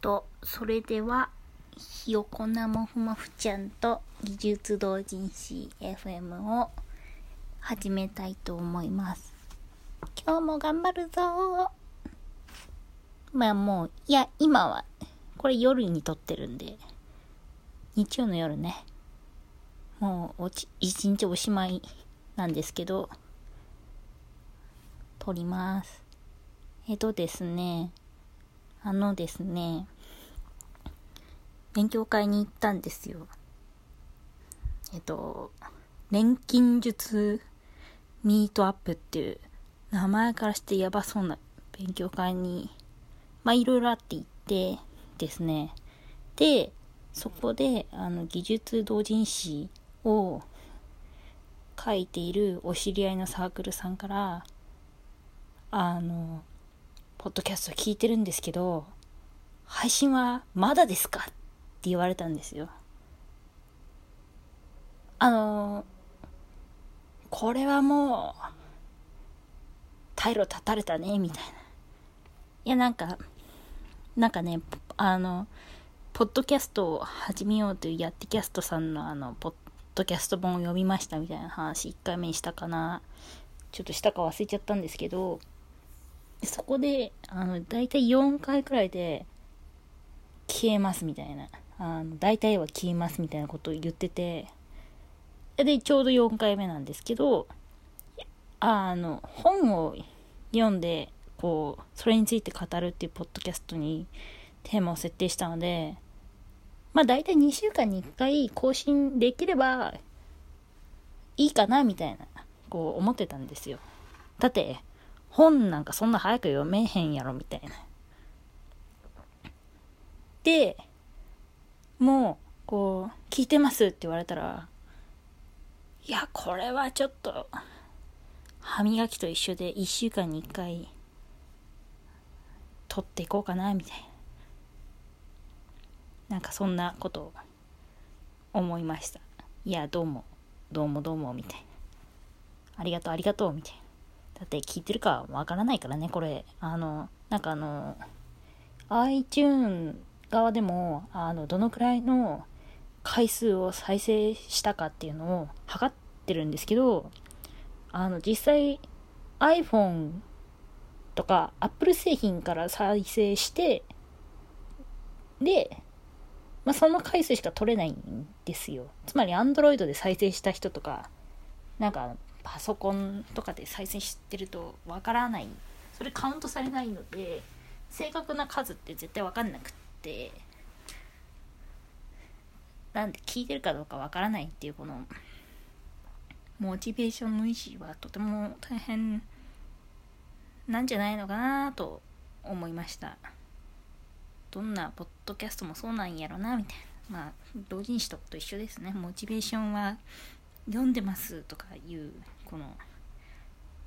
と、それでは、ひよこなもふもふちゃんと技術同人誌 FM を始めたいと思います。今日も頑張るぞまあもう、いや、今は、これ夜に撮ってるんで、日曜の夜ね、もうおち、一日おしまいなんですけど、撮ります。えっとですね、あのですね、勉強会に行ったんですよ。えっと、錬金術ミートアップっていう名前からしてやばそうな勉強会に、まあいろいろあって行ってですね。で、そこで、あの、技術同人誌を書いているお知り合いのサークルさんから、あの、ポッドキャスト聞いてるんですけど、配信はまだですかって言われたんですよ。あの、これはもう、退路立たれたね、みたいな。いや、なんか、なんかね、あの、ポッドキャストを始めようというやってキャストさんのあの、ポッドキャスト本を読みましたみたいな話1回目にしたかな。ちょっとしたか忘れちゃったんですけど、そこで、あの、だいたい4回くらいで、消えますみたいな。あの、大体は消えますみたいなことを言ってて、で、ちょうど4回目なんですけど、あの、本を読んで、こう、それについて語るっていうポッドキャストにテーマを設定したので、まあ大体2週間に1回更新できればいいかなみたいな、こう思ってたんですよ。だって、本なんかそんな早く読めへんやろみたいな。で、もう、こう、聞いてますって言われたら、いや、これはちょっと、歯磨きと一緒で1週間に1回、取っていこうかな、みたいな。なんかそんなことを思いました。いや、どうも、どうもどうも、みたいな。ありがとう、ありがとう、みたいな。だって聞いてるかわからないからね、これ。あの、なんかあの、iTune 側でも、あの、どのくらいの回数を再生したかっていうのを測ってるんですけど、あの、実際 iPhone とか Apple 製品から再生して、で、まあ、その回数しか取れないんですよ。つまり Android で再生した人とか、なんかパソコンとかで再生してるとわからない。それカウントされないので、正確な数って絶対わかんなくって、なんで聞いてるかどうかわからないっていうこの、モチベーションの維持はとても大変なんじゃないのかなと思いました。どんなポッドキャストもそうなんやろな、みたいな。まあ、同人誌とと一緒ですね。モチベーションは読んでますとかいう、この、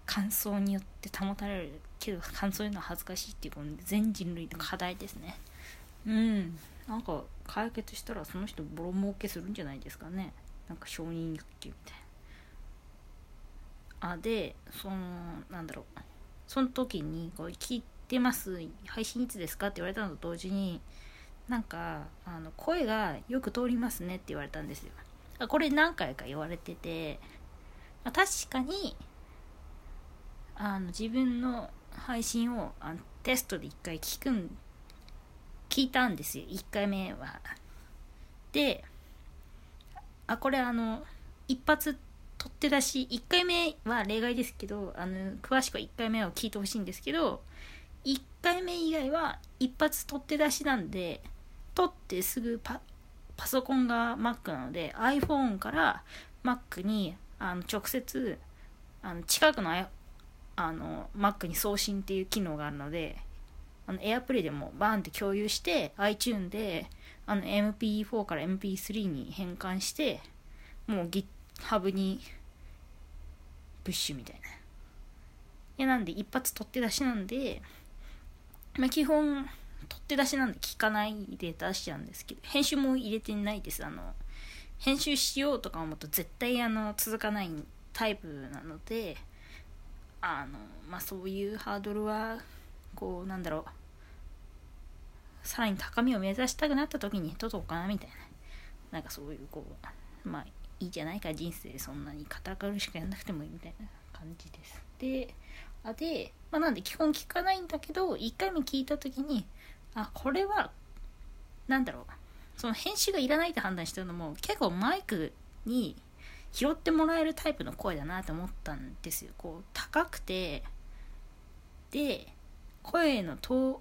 感想によって保たれるけど、感想言うのは恥ずかしいっていう、この全人類の課題ですね。うん。なんか、解決したらその人ボロ儲けするんじゃないですかね。なんか承認欲求みたいな。あ、で、その、なんだろう。その時に、こう、聞いてます配信いつですかって言われたのと同時になんかあの声がよく通りますねって言われたんですよこれ何回か言われてて、ま、確かにあの自分の配信をあのテストで一回聞くん聞いたんですよ。1回目は。であこれあの一発取って出し1回目は例外ですけどあの詳しくは1回目を聞いてほしいんですけど1回目以外は一発取って出しなんで取ってすぐパパソコンが Mac なので iPhone から Mac にあの直接あの近くのあの Mac に送信っていう機能があるのであの AirPlay でもバーンって共有して iTune であの MP4 から MP3 に変換してもう GitHub にプッシュみたいな。いやなんで一発取って出しなんでまあ、基本、取って出しなんで聞かないで出しちゃうんですけど、編集も入れてないです。あの、編集しようとか思うと絶対あの、続かないタイプなので、あの、まあ、そういうハードルは、こう、なんだろう、さらに高みを目指したくなった時にどうかなみたいな。なんかそういうこうまあいいじゃないか人生そんなに堅苦しくやんなくてもいいみたいな感じです。であで、まあ、なんで基本聞かないんだけど1回目聞いた時にあこれはなんだろう。その編集がいらないって判断したのも結構マイクに拾ってもらえるタイプの声だなって思ったんですよ。こう高くてで声の通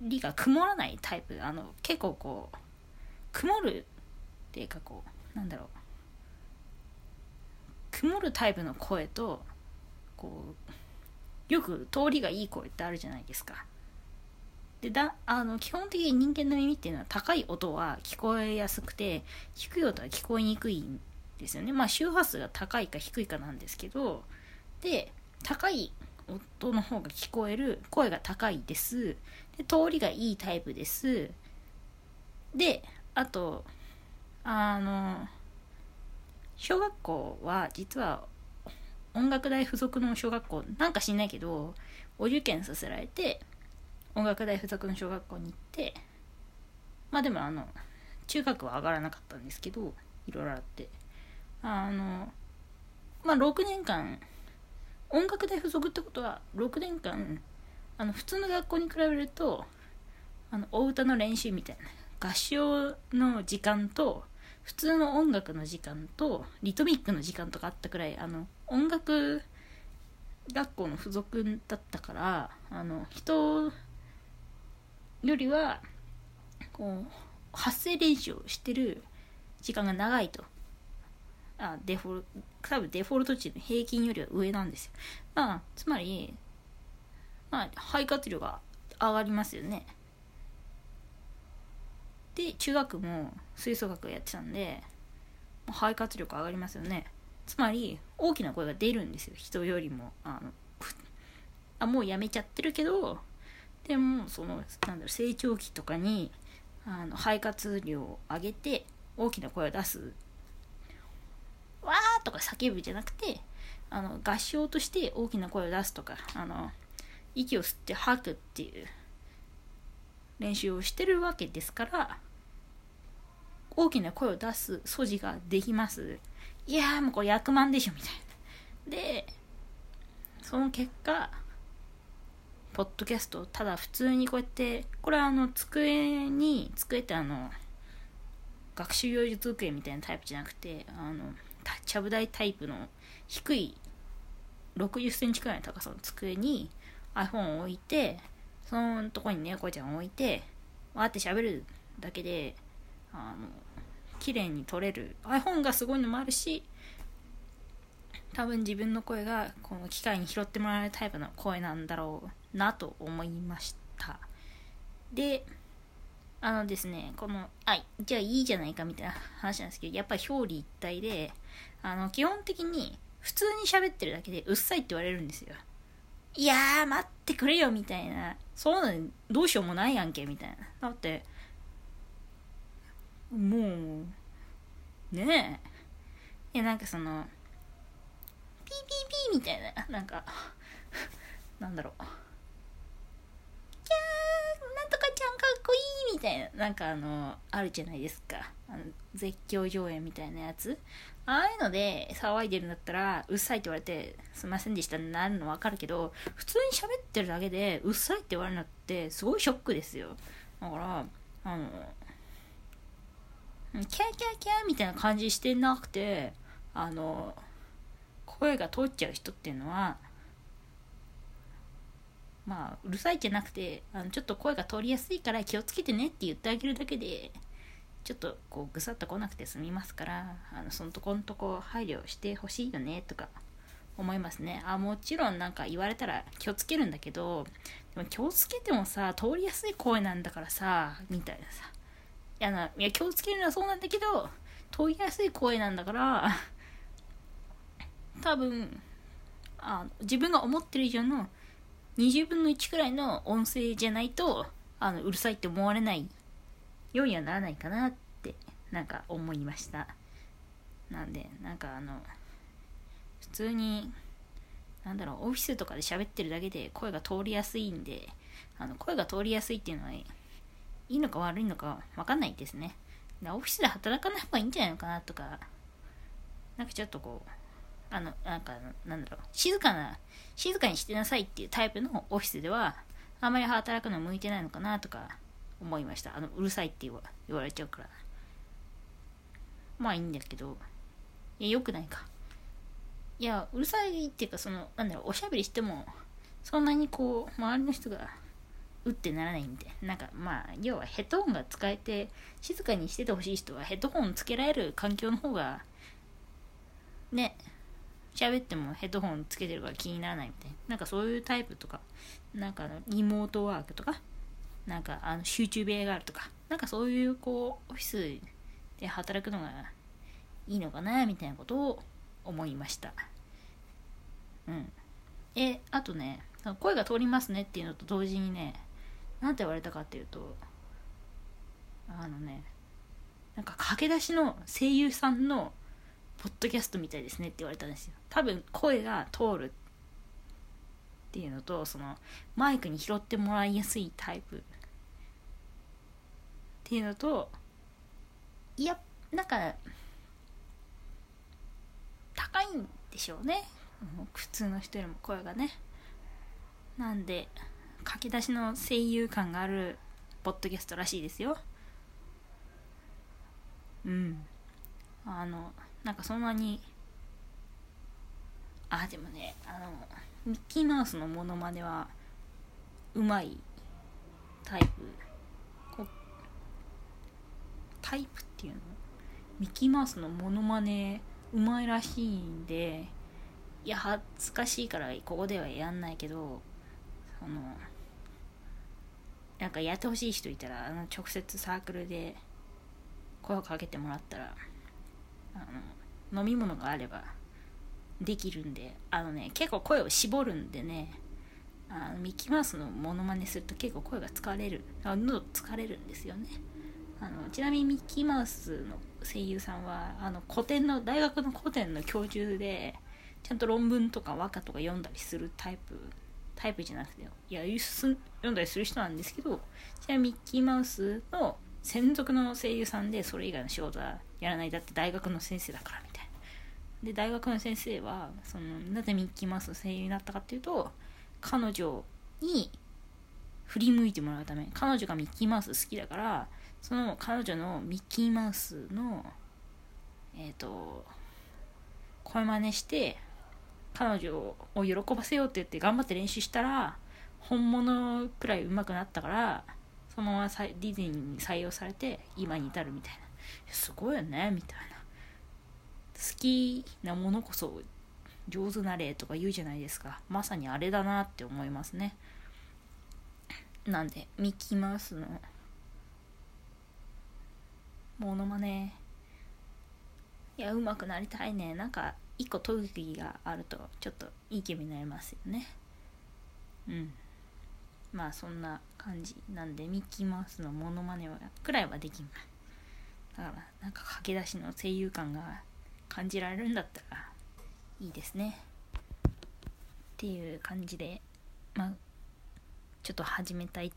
りが曇らないタイプ。あの結構こう曇るっていうかこうなんだろう。曇るタイプの声とこうよく通りがいい声ってあるじゃないですか。でだあの基本的に人間の耳っていうのは高い音は聞こえやすくて低い音は聞こえにくいんですよね。まあ周波数が高いか低いかなんですけどで高い音の方が聞こえる声が高いです。で通りがいいタイプです。であとあの小学校は実は音楽大附属の小学校なんか知んないけどお受験させられて音楽大附属の小学校に行ってまあでもあの中学は上がらなかったんですけどいろいろあって。あのまあ6年間音楽大附属ってことは6年間あの普通の学校に比べるとあのお歌の練習みたいな合唱の時間と普通の音楽の時間とリトミックの時間とかあったくらいあの音楽学校の付属だったからあの人よりはこう発声練習をしてる時間が長いと。あデフォル多分デフォルト値の平均よりは上なんですよ。まあつまりまあ肺活量が上がりますよね。で中学も吹奏楽やってたんで肺活力上がりますよね。つまり大きな声が出るんですよ。人よりも。あのあもうやめちゃってるけどでもそのなんだろう成長期とかにあの肺活量を上げて大きな声を出す。わーとか叫ぶじゃなくてあの合唱として大きな声を出すとかあの息を吸って吐くっていう練習をしてるわけですから大きな声を出す素地ができます。いやもうこれ役満でしょみたいな。でその結果ポッドキャストただ普通にこうやってこれはあの机に机ってあの学習用術机みたいなタイプじゃなくてあのちゃぶ台タイプの低い60センチくらいの高さの机に iPhone を置いてそのとこに猫ちゃんを置いてわーって喋るだけであの綺麗に撮れる。iPhone がすごいのもあるし多分自分の声がこの機械に拾ってもらえるタイプの声なんだろう。なと思いました。であのですねこのあじゃあいいじゃないかみたいな話なんですけどやっぱり表裏一体であの基本的に普通に喋ってるだけでうっさいって言われるんですよ。いやー待ってくれよみたいな。そうなのどうしようもないやんけみたいな。だってもうねえ。いやなんかそのピーピーピーみたいな。なんかなんだろう。キャーなんとかちゃんかっこいいみたいななんかあのあるじゃないですか。あの絶叫上映みたいなやつ。ああいうので騒いでるんだったらうっさいって言われてすいませんでしたってなるの分かるけど普通に喋ってるだけでうっさいって言われるのってすごいショックですよ。だからあのキャーキャーキャーみたいな感じしてなくてあの声が通っちゃう人っていうのはまあうるさいじゃなくてあのちょっと声が通りやすいから気をつけてねって言ってあげるだけでちょっとこうぐさっと来なくて済みますからあのそのとこんとこ配慮してほしいよねとか思いますね。あもちろんなんか言われたら気をつけるんだけどでも気をつけてもさ通りやすい声なんだからさみたいなさ。いやないや気をつけるのはそうなんだけど通りやすい声なんだから多分あ自分が思ってる以上の20分の1くらいの音声じゃないとあのうるさいって思われないようにはならないかなってなんか思いました。なんでなんかあの普通になんだろうオフィスとかで喋ってるだけで声が通りやすいんであの声が通りやすいっていうのはいいのか悪いのか分かんないですね。オフィスで働かない方がいいんじゃないのかなとかなんかちょっとこうあのなんかなんだろう。静かな静かにしてなさいっていうタイプのオフィスではあまり働くの向いてないのかなとか思いました。あのうるさいって言わ言われちゃうから。まあいいんだけど。いやよくないか。いやうるさいっていうかそのなんだろうおしゃべりしてもそんなにこう周りの人がうってならないんでなんかまあ要はヘッドホンが使えて静かにしててほしい人はヘッドホンつけられる環境の方がね喋ってもヘッドホンつけてるから気にならないみたいな。なんかそういうタイプとか。なんかリモートワークとか。なんかあの集中部屋があるとか。なんかそういうこうオフィスで働くのがいいのかなみたいなことを思いました。うん。えあとね声が通りますねっていうのと同時にね何て言われたかっていうとあのねなんか駆け出しの声優さんのポッドキャストみたいですねって言われたんですよ。多分声が通るっていうのとそのマイクに拾ってもらいやすいタイプっていうのといやなんか高いんでしょうね。普通の人よりも声がね。なんで書き出しの声優感があるポッドキャストらしいですよ。うん。あのなんかそんなにあでもねあのミッキーマウスのモノマネはうまいタイプ。タイプっていうの？ミッキーマウスのモノマネうまいらしいんでいや恥ずかしいからここではやんないけどそのなんかやってほしい人いたらあの直接サークルで声をかけてもらったらあの飲み物があればできるんであのね結構声を絞るんでねあのミッキーマウスのモノマネすると結構声が疲れるあ喉疲れるんですよね。あのちなみにミッキーマウスの声優さんはあの古典の大学の古典の教授でちゃんと論文とか和歌とか読んだりするタイプタイプじゃなくていや読んだりする人なんですけどちなみにミッキーマウスの専属の声優さんでそれ以外の仕事はやらない。だって大学の先生だからみたいな。で大学の先生はそのなぜミッキーマウスの声優になったかっていうと彼女に振り向いてもらうため彼女がミッキーマウス好きだからその彼女のミッキーマウスのえっ、ー、と声真似して彼女を喜ばせようって言って頑張って練習したら本物くらい上手くなったからそのままディズニーに採用されて今に至るみたいな。すごいよねみたいな。好きなものこそ上手な例とか言うじゃないですか。まさにあれだなって思いますね。なんでミッキーマウスの。モノマネ。いや上手くなりたいね。なんか一個特技があるとちょっといい気分になりますよね。うん。まあそんな感じなんでミッキーマウスのモノマネはくらいはできます。だからなんか駆け出しの声優感が感じられるんだったらいいですね。っていう感じでまあちょっと始めたい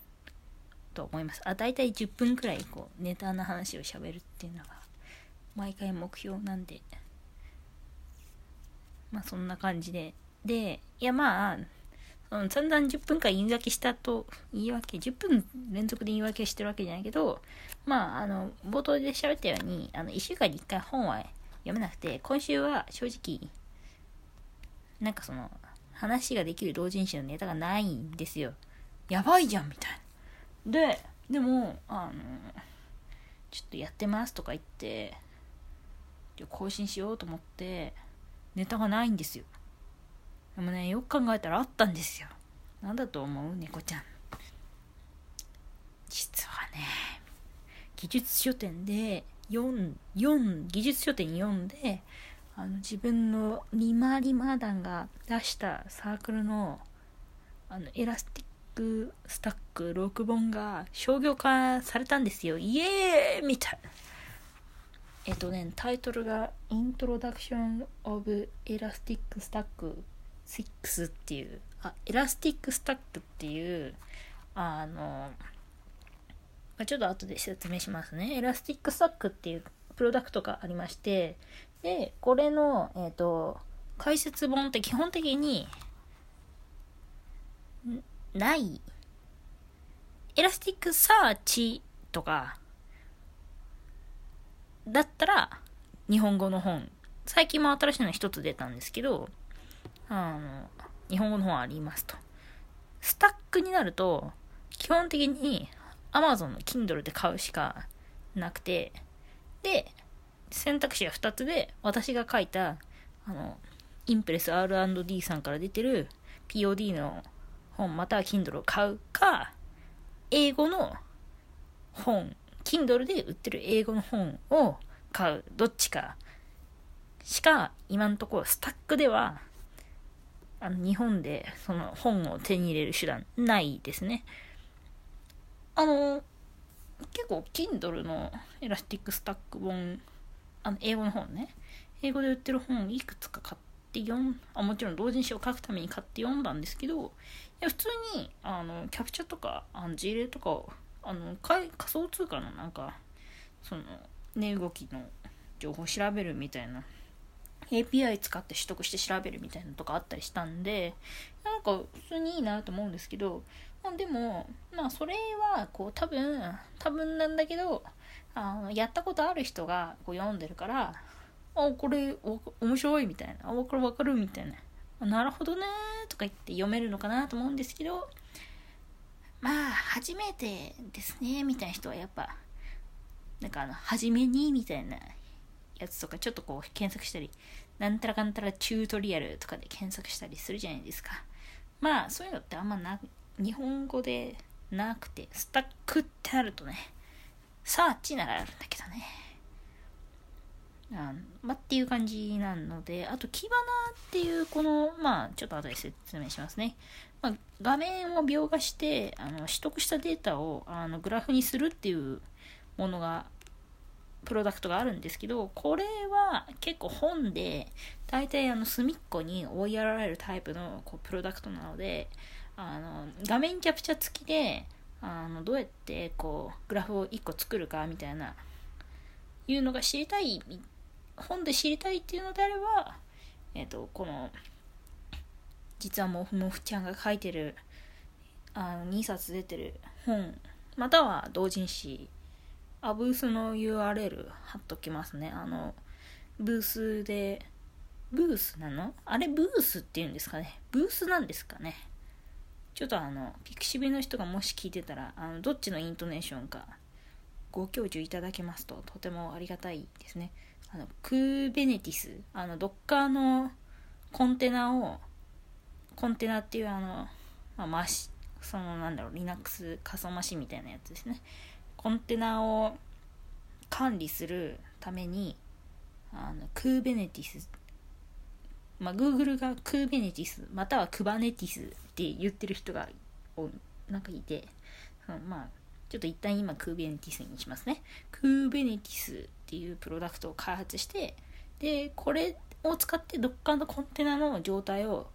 と思います。あ大体10分くらいこうネタの話をしゃべるっていうのが毎回目標なんで。まあそんな感じで。でいやまあうん、散々10分間言い訳したと、言い訳、10分連続で言い訳してるわけじゃないけど、まあ、あの、冒頭で喋ったように、あの、1週間に1回本は読めなくて、今週は正直、なんかその、話ができる同人誌のネタがないんですよ。やばいじゃん、みたいな。で、でも、あの、ちょっとやってますとか言って、更新しようと思って、ネタがないんですよ。でもねよく考えたらあったんですよなんだと思う猫ちゃん実はね技術書典で4 4技術書典読んであの自分のリマリマ団が出したサークルのあの Elastic Stack 6本が商業化されたんですよ。イエーイみたいな。えっとねタイトルが「Introduction of Elastic Stack 6っていうあエラスティックスタックっていうあのあ、ちょっと後で説明しますね。 Elastic Stackっていうプロダクトがありまして、で、これの、えっ、ー、と、解説本って基本的に、ない。 Elasticsearch とか、だったら、日本語の本。最近も新しいの一つ出たんですけど、あの、日本語の本ありますと。スタックになると、基本的に Amazon の Kindle で買うしかなくて、で、選択肢は2つで、私が書いた、あの、インプレス R&D さんから出てる POD の本または Kindle を買うか、英語の本、Kindle で売ってる英語の本を買う、どっちかしか今のところスタックではあの日本でその本を手に入れる手段ないですね。あの、結構 Kindle の Elastic Stack本、あの英語の本ね、英語で売ってる本いくつか買って読ん、あもちろん同人誌を書くために買って読んだんですけど、いや普通にあのキャプチャーとかあの事例とかあの仮想通貨のなんかその値動きの情報を調べるみたいな API 使って取得して調べるみたいなのとかあったりしたんでなんか普通にいいなと思うんですけど、まあ、でもまあそれはこう多分多分なんだけどあのやったことある人がこう読んでるからあこれ面白いみたいなあこれ分かるみたいな。なるほどねとか言って読めるのかなと思うんですけどまあ初めてですねみたいな人はやっぱなんかあの初めにみたいなやつとかちょっとこう検索したりなんたらかんたらチュートリアルとかで検索したりするじゃないですか。まあそういうのってあんまな日本語でなくてスタックってなるとねサーチならあるんだけどねあまあ、っていう感じなので、あと、キバナっていう、この、まあ、ちょっと後で説明しますね。まあ、画面を描画して、あの、取得したデータを、あの、グラフにするっていうものがプロダクトがあるんですけど、これは結構本で、大体あの隅っこに追いやられるタイプのこうプロダクトなので、あの画面キャプチャ付きで、あのどうやってこうグラフを1個作るかみたいな、いうのが知りたい、本で知りたいっていうのであれば、え、ー、と、この、実はもふもふちゃんが書いてる、あの2冊出てる本、または同人誌あ、ブースの URL 貼っときますね。あの、ブースで、ブースなの？あれブースって言うんですかね。ブースなんですかね。ちょっとあの、ピクシビの人がもし聞いてたら、あの、どっちのイントネーションかご教授いただけますととてもありがたいですね。あの、クーベネティス、あの、ドッカーのコンテナを、コンテナっていうあの、まあ、マシ、そのなんだろう、Linux 仮想マシンみたいなやつですね。コンテナを管理するためにあの Kubernetes まあ Google が Kubernetes または Kubernetes って言ってる人がなんかいてそのまあちょっと一旦今 Kubernetes にしますね。Kubernetes っていうプロダクトを開発してでこれを使って Docker のコンテナの状態を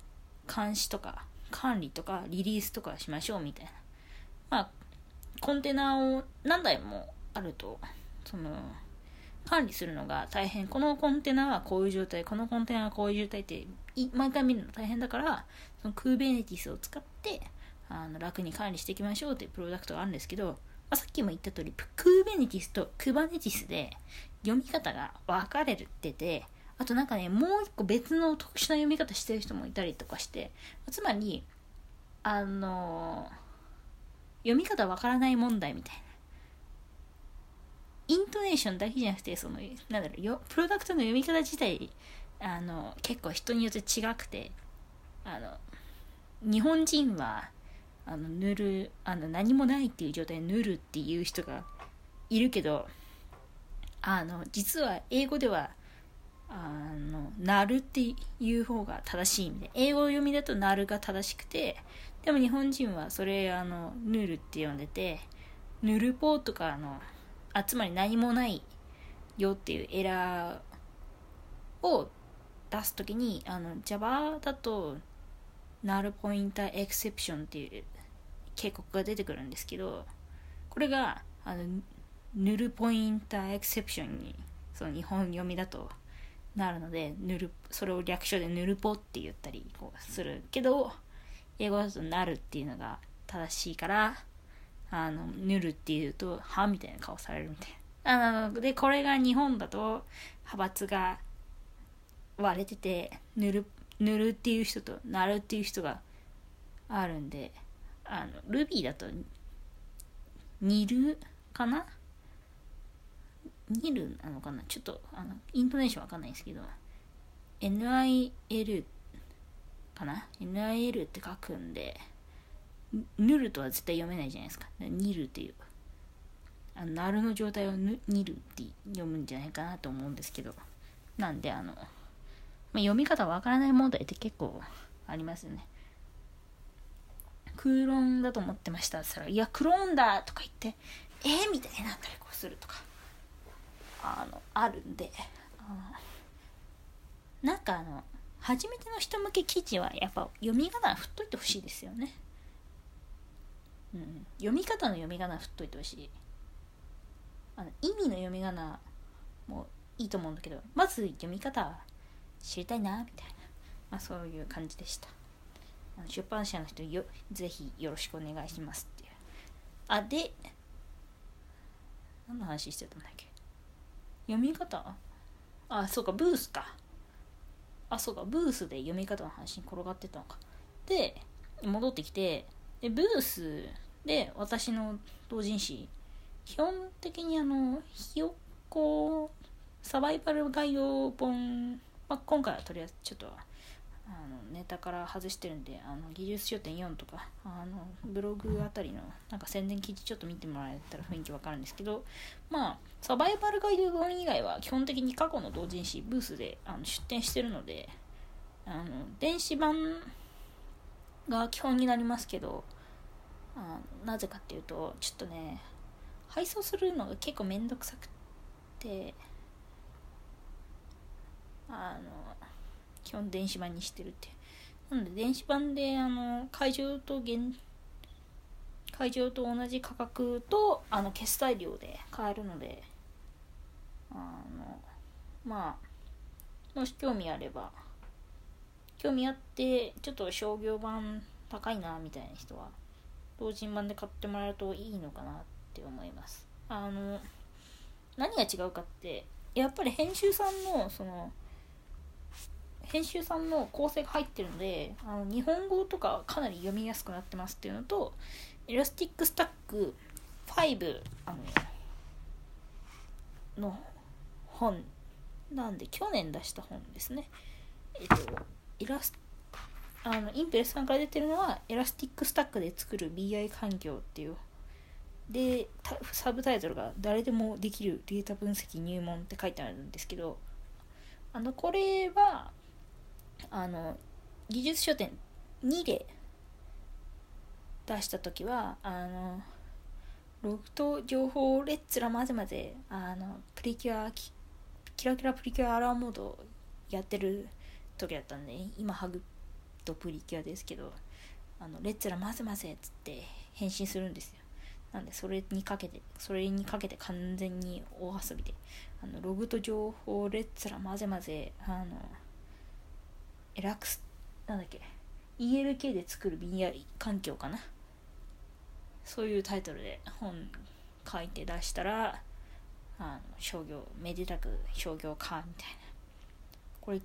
監視とか管理とかリリースとかしましょうみたいな。まあコンテナを何台もあるとその管理するのが大変このコンテナはこういう状態このコンテナはこういう状態って毎回見るの大変だからそのクーベネティスを使ってあの楽に管理していきましょうっていうプロダクトがあるんですけど、まあ、さっきも言った通りクーベネティスとクバネティスで読み方が分かれててあとなんかねもう一個別の特殊な読み方してる人もいたりとかしてつまりあの読み方わからない問題みたいな。イントネーションだけじゃなくて、その、なんだろう、よプロダクトの読み方自体、あの、結構人によって違くて、あの、日本人は、あの、塗る、あの、何もないっていう状態で塗るっていう人がいるけど、あの、実は英語では、あの、なるっていう方が正しい意味で、英語読みだとなるが正しくて、でも日本人はそれあのヌルって呼んでてヌルポとかあのあつまり何もないよっていうエラーを出す時にあの Java だとナルポインターエクセプションっていう警告が出てくるんですけどこれがあのヌルポインターエクセプションにその日本読みだとなるのでヌルそれを略称でヌルポって言ったりこうするけど英語だとなるっていうのが正しいからあのヌルっていうとはみたいな顔されるみたいな。あのでこれが日本だと派閥が割れてて塗る塗るっていう人となるっていう人があるんであのルビーだと煮るかな？煮るなのかな？ちょっとあのイントネーションわかんないですけど NIL かな ?NIL って書くんでヌルとは絶対読めないじゃないですか。ニルっていう。あの、ナルの状態をニルって読むんじゃないかなと思うんですけど。なんで、あの、まあ、読み方わからない問題って結構ありますよね。クーロンだと思ってましたって言ったら、いや、クローンだとか言って、えー、みたいになったりこうするとか、あの、あるんで、あなんかあの、初めての人向け記事はやっぱ読み仮名振っといてほしいですよね。うん、読み方の読み仮名振っといてほしい。あの意味の読み仮名もいいと思うんだけど、まず読み方知りたいな、みたいな。まあそういう感じでした。あの出版社の人よ、ぜひよろしくお願いしますっていう。あ、で、何の話してたんだっけ？読み方？あ、そうか、ブースか。あ、そうか、ブースで読み方の話に転がってたのか。で、戻ってきて、で、ブースで私の同人誌、基本的にあの、ひよっこサバイバル概要本、まあ、今回はとりあえずちょっとあのネタから外してるんであの技術書店4とかあのブログあたりのなんか宣伝記事ちょっと見てもらえたら雰囲気わかるんですけどまあサバイバルガイド本以外は基本的に過去の同人誌ブースであの出展してるのであの電子版が基本になりますけどあなぜかっていうとちょっとね配送するのが結構めんどくさくてあの基本電子版にしてるってなので電子版であの会場と現会場と同じ価格とあの決済料で買えるのであのまあもし興味あれば興味あってちょっと商業版高いなみたいな人は同人版で買ってもらえるといいのかなって思います。あの何が違うかってやっぱり編集さんのその編集さんの校正が入ってるのであの日本語とかかなり読みやすくなってますっていうのと Elastic Stack 5あのの本なんで去年出した本ですね。えっとイラスあのインプレスさんから出てるのは Elastic Stackで作る BI 環境っていう。でサブタイトルが誰でもできるデータ分析入門って書いてあるんですけどあのこれはあの技術書店2で出した時はあのログと情報レッツラ混ぜ混ぜあのプリキュアキラキラプリキュアアラーモードやってる時だったんでね今ハグとプリキュアですけどあのレッツラ混ぜ混ぜっつって変身するんですよ。なんでそれにかけてそれにかけて完全に大遊びであのログと情報レッツラ混ぜ混ぜあのエラクスなんだっけ ELK で作る BI 環境かな。そういうタイトルで本書いて出したらあの商業めでたく商業化みたいな。これ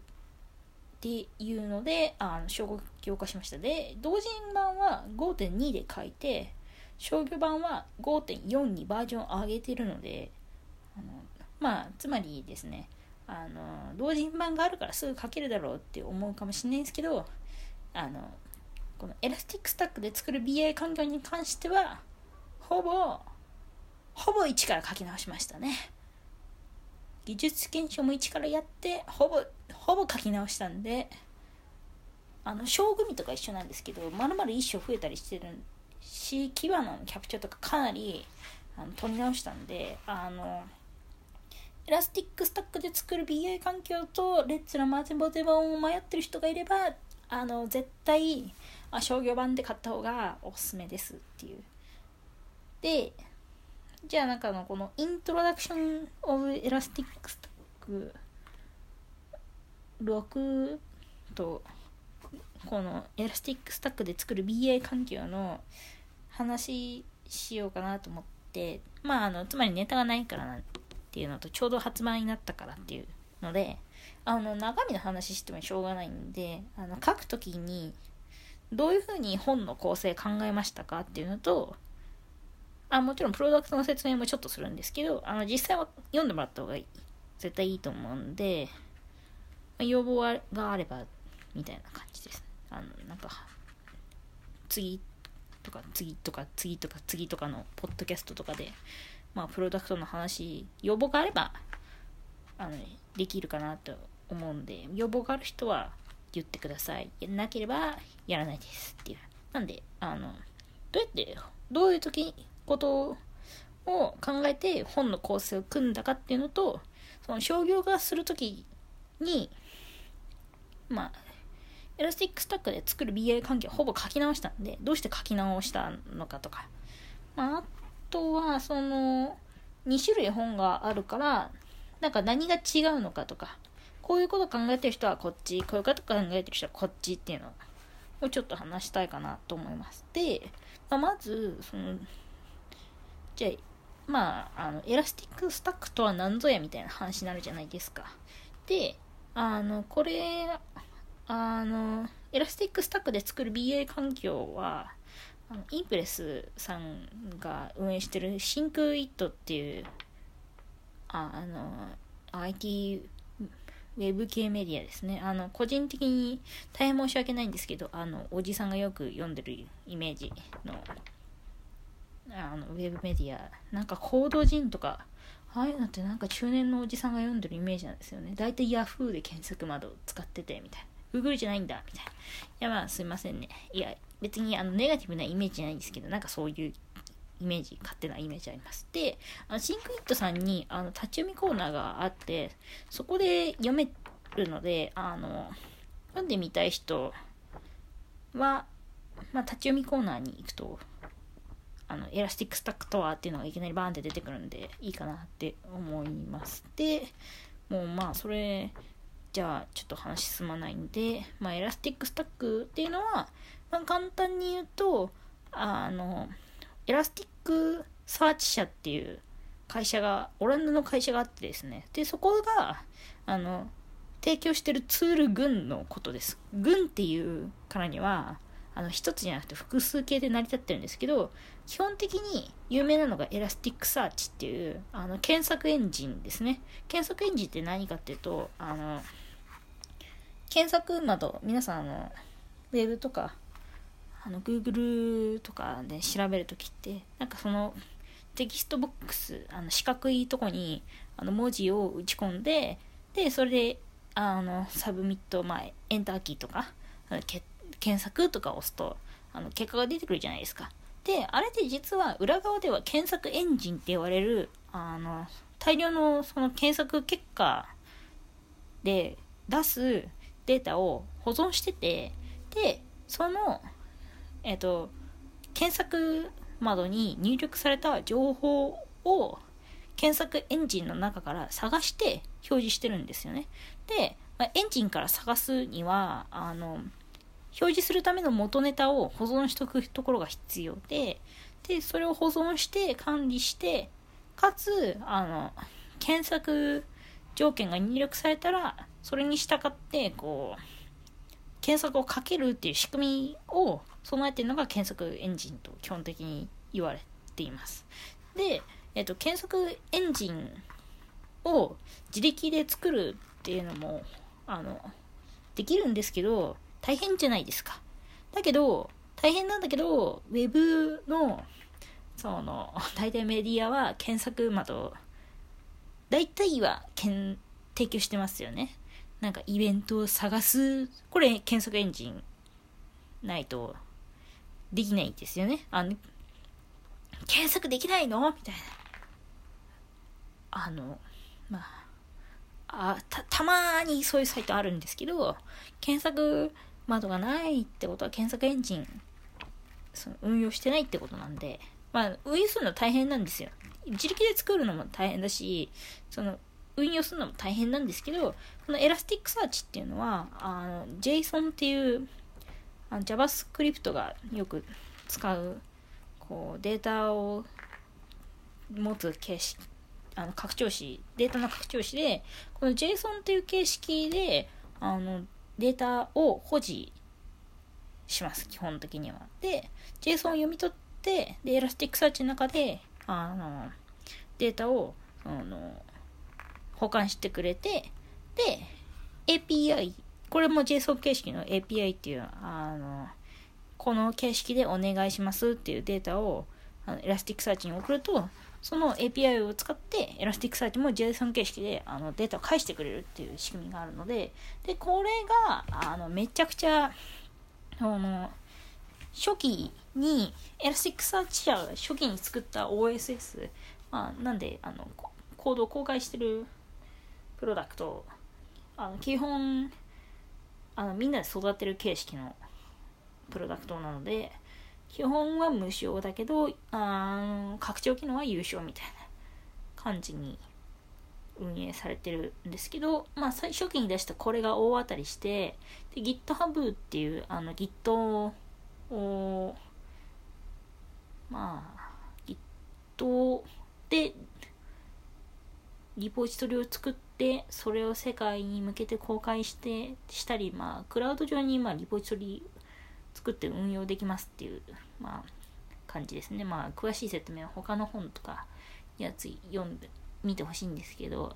っていうのであの商業化しました。で同人版は5.2で書いて商業版は5.4にバージョンを上げてるのであのまあつまりですねあの同人版があるからすぐ書けるだろうって思うかもしれないんですけどあのこの Elastic Stackで作る BI 環境に関してはほぼほぼ1から書き直しましたね。技術検証も1からやってほぼほぼ書き直したんであの小組とか一緒なんですけどまるまる1章増えたりしてるしキワのキャプチャーとかかなりあの取り直したんであのエラスティックスタックで作る BI 環境とレッツのマーチンボテ版を迷ってる人がいればあの絶対あ商業版で買った方がおすすめですっていう。でじゃあなんかのこのイントロダクション・オブ・エラスティック・スタック6とこのエラスティック・スタックで作る BA 環境の話しようかなと思ってまああのつまりネタがないからなっていうのとちょうど発売になったからっていうのであの中身の話してもしょうがないんであの書くときにどういうふうに本の構成考えましたかっていうのとあもちろんプロダクトの説明もちょっとするんですけどあの実際は読んでもらった方がいい。絶対いいと思うんで、あ、要望があればみたいな感じですあのなんか次とか次とか次とか次とかのポッドキャストとかでまあプロダクトの話要望があればあのできるかなと思うんで要望がある人は言ってください。なければやらないですっていう。なんであのどうやってどういう時ことを考えて本の構成を組んだかっていうのとその商業化する時にまあエラスティックスタックで作る BA 関係をほぼ書き直したんでどうして書き直したのかとか。まああとはその2種類本があるからなんか何が違うのかとか。こういうこと考えてる人はこっちこういうこと考えてる人はこっちっていうのをちょっと話したいかなと思います。で、まあ、まずそのじゃあまああの Elastic Stackとは何ぞやみたいな話になるじゃないですか。であのこれあのエラスティックスタックで作る BA 環境はあのインプレスさんが運営してる Think IT っていうああの IT ウェブ系メディアですね。あの、個人的に大変申し訳ないんですけど、あの、おじさんがよく読んでるイメージの、あの、ウェブメディア、なんかコード人とか、ああいうのってなんか中年のおじさんが読んでるイメージなんですよね。だいたい Yahoo で検索窓を使ってて、みたいな。Google じゃないんだ、みたいな。いや、まあ、すいませんね。いや、別にあのネガティブなイメージじゃないんですけど、なんかそういうイメージ、勝手なイメージあります。で、あの Think ITさんにあの立ち読みコーナーがあって、そこで読めるので、あの、読んでみたい人は、まあ、立ち読みコーナーに行くと、あの、 Elastic Stackとはっていうのがいきなりバーンって出てくるんで、いいかなって思います。で、もうまあ、それ、じゃあ、ちょっと話進まないんで、まあ、 Elastic Stackっていうのは、まあ、簡単に言うと、あの、 Elasticsearch社っていう会社が、オランダの会社があってですね、で、そこが、あの、提供してるツール群のことです。群っていうからには、あの、一つじゃなくて複数形で成り立ってるんですけど、基本的に有名なのが Elasticsearchっていう、あの、検索エンジンですね。検索エンジンって何かっていうと、あの、検索窓、皆さん、あの、ウェブとか、あの Google とかで調べるときってなんかそのテキストボックスあの四角いとこにあの文字を打ち込んででそれであのサブミット、まあ、エンターキーとか検索とか押すとあの結果が出てくるじゃないですか。であれって実は裏側では検索エンジンって言われるあの大量のその検索結果で出すデータを保存しててでそのえっ、ー、と、検索窓に入力された情報を検索エンジンの中から探して表示してるんですよね。で、まあ、エンジンから探すには、あの、表示するための元ネタを保存しておくところが必要で、で、それを保存して管理して、かつ、あの、検索条件が入力されたら、それに従って、こう、検索をかけるっていう仕組みを備えているのが検索エンジンと基本的に言われています。で、えっと、検索エンジンを自力で作るっていうのも、あの、できるんですけど、大変じゃないですか。だけど、大変なんだけど、ウェブの、その、大体メディアは検索窓、大体は提供してますよね。なんかイベントを探す、これ検索エンジンないとできないんですよね。あの、検索できないの？みたいな。あの、まあ、あた、たまにそういうサイトあるんですけど、検索窓がないってことは検索エンジンその運用してないってことなんで、まあ、運用するの大変なんですよ。自力で作るのも大変だしその運用するのも大変なんですけどこの Elasticsearch っていうのはあの JSON っていうあの JavaScript がよく使うこうデータを持つ形式あの拡張子データの拡張子でこの JSON っていう形式であのデータを保持します基本的には。で JSON を読み取ってで Elasticsearch の中であのデータをあの保管してくれてで API これも JSON 形式の API っていうあのこの形式でお願いしますっていうデータをあの Elasticsearch に送るとその API を使って Elasticsearch も JSON 形式であのデータを返してくれるっていう仕組みがあるのででこれがあのめちゃくちゃあの初期に Elasticsearch 社が初期に作った OSS、まあ、なんであのコードを公開してるプロダクトあの基本あのみんなで育てる形式のプロダクトなので基本は無償だけどあ拡張機能は有償みたいな感じに運営されてるんですけど、まあ、最初期に出したこれが大当たりしてで GitHub っていうあの Git をまあ Git でリポジトリを作ってそれを世界に向けて公開してしたりまあクラウド上にまあリポジトリ作って運用できますっていう、まあ、感じですね。まあ、詳しい説明は他の本とかやつ読んで見てほしいんですけど、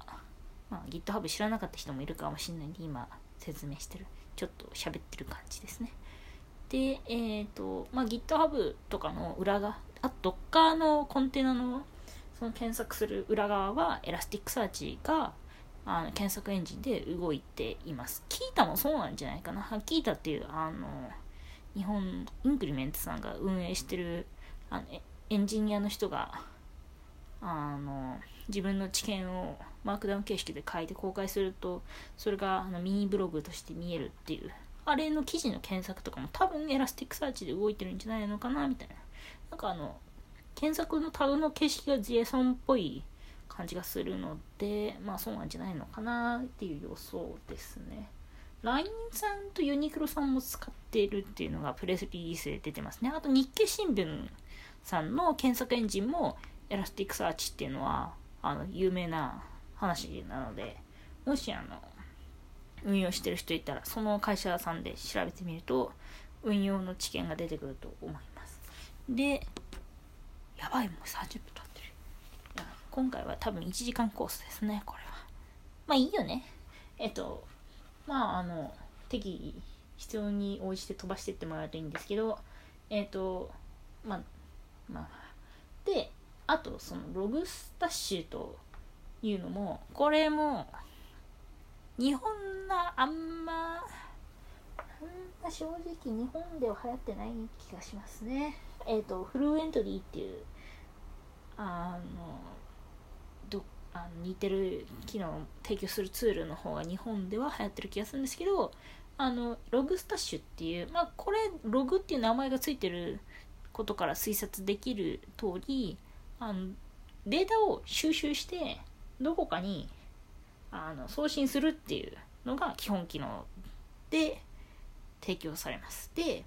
まあ、GitHub 知らなかった人もいるかもしれないんで、今説明してる。ちょっと喋ってる感じですね。で、えっ、ー、と、まあ、GitHub とかの裏側、あ、Docker のコンテナのその検索する裏側は Elasticsearch があの検索エンジンで動いています。キータもそうなんじゃないかな。キータっていうあの日本インクリメントさんが運営してるあのエンジニアの人があの自分の知見を Markdown 形式で書いて公開するとそれがあのミニブログとして見えるっていうあれの記事の検索とかも多分 Elasticsearch で動いてるんじゃないのかなみたいななんかあの検索のタグの形式が JSON っぽい感じがするのでまあそうなんじゃないのかなっていう予想ですね LINE さんとユニクロさんも使っているっていうのがプレスリリースで出てますね。あと日経新聞さんの検索エンジンも Elasticsearch っていうのはあの有名な話なので、もしあの運用してる人いたらその会社さんで調べてみると運用の知見が出てくると思います。で、やばい、もう30分経ってる。今回は多分1時間コースですね、これは。まあいいよね。えっと、まああの適宜必要に応じて飛ばしてってもらうといいんですけどえっ、とまあまあであとそのログスタッシュというのもこれも日本があんまあん正直日本では流行ってない気がしますねえっ、ー、とフルエントリーっていうあのどあの似てる機能を提供するツールの方が日本では流行ってる気がするんですけどあのログスタッシュっていうまあこれログっていう名前がついてることから推察できる通りあのデータを収集してどこかにあの送信するっていうのが基本機能で提供されます。で